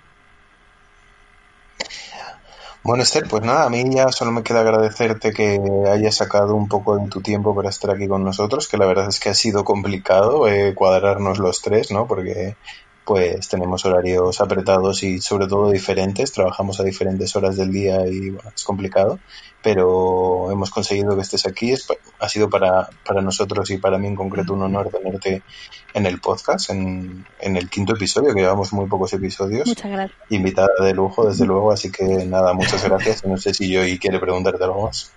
Bueno, Esther, pues nada, a mí ya solo me queda agradecerte que hayas sacado un poco de tu tiempo para estar aquí con nosotros, que la verdad es que ha sido complicado eh, cuadrarnos los tres, ¿no? Porque pues tenemos horarios apretados y sobre todo diferentes, trabajamos a diferentes horas del día y bueno, es complicado, pero hemos conseguido que estés aquí, ha sido para, para nosotros y para mí en concreto un honor tenerte en el podcast, en, en el quinto episodio, que llevamos muy pocos episodios. Muchas gracias. Invitada de lujo, desde luego, así que nada, muchas gracias. No sé si yo y quiere preguntarte algo más.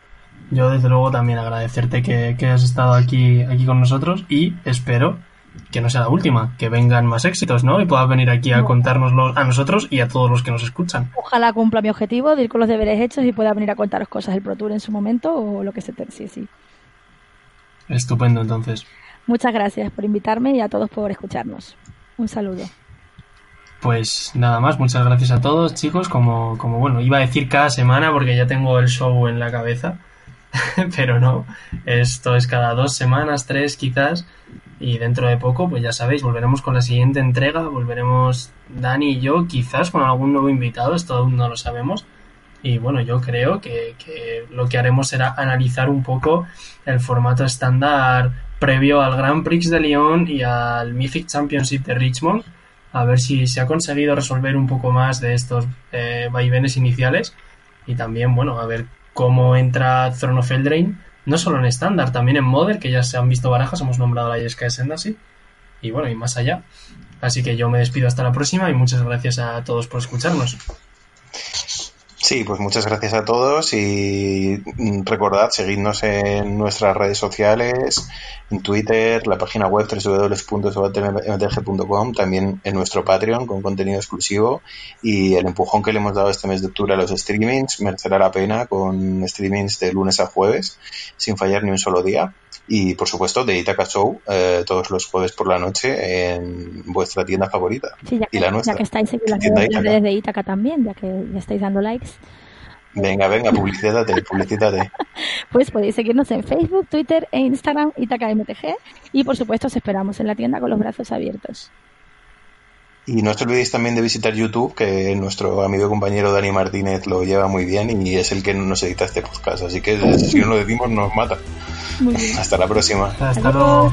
Yo desde luego también agradecerte que, que has estado aquí, aquí con nosotros y espero que no sea la última, que vengan más éxitos, ¿no? Y puedas venir aquí a contárnoslo a nosotros y a todos los que nos escuchan. Ojalá cumpla mi objetivo de ir con los deberes hechos y pueda venir a contaros cosas del Pro Tour en su momento o lo que se te... Sí, sí. Estupendo, entonces. Muchas gracias por invitarme y a todos por escucharnos. Un saludo. Pues nada más, muchas gracias a todos, chicos. Como, como bueno, iba a decir cada semana porque ya tengo el show en la cabeza, pero no. Esto es cada dos semanas, tres quizás. Y dentro de poco, pues ya sabéis, volveremos con la siguiente entrega, volveremos Dani y yo, quizás con algún nuevo invitado, esto no lo sabemos. Y bueno, yo creo que, que lo que haremos será analizar un poco el formato estándar previo al Grand Prix de Lyon y al Mythic Championship de Richmond, a ver si se ha conseguido resolver un poco más de estos eh, vaivenes iniciales y también, bueno, a ver cómo entra Throne of Eldraine no solo en estándar, también en Modern, que ya se han visto barajas, hemos nombrado la Yesca Sendasi, y bueno, y más allá. Así que yo me despido hasta la próxima y muchas gracias a todos por escucharnos. Sí, pues muchas gracias a todos y mm, recordad seguidnos en nuestras redes sociales, en Twitter, la página web www.mtg.com, también en nuestro Patreon con contenido exclusivo y el empujón que le hemos dado este mes de octubre a los streamings merecerá la pena con streamings de lunes a jueves sin fallar ni un solo día y por supuesto de Itaca Show eh, todos los jueves por la noche en vuestra tienda favorita sí, ya que, y la nuestra. Ya que estáis en las redes de Itaca también, ya que ya estáis dando likes. Venga, venga, publicítate, publicítate. pues podéis seguirnos en Facebook, Twitter e Instagram Itaca MTG y por supuesto os esperamos en la tienda con los brazos abiertos. Y no os olvidéis también de visitar YouTube, que nuestro amigo y compañero Dani Martínez lo lleva muy bien y es el que nos edita este podcast. Así que si no lo decimos, nos mata. Hasta la próxima. Hasta luego.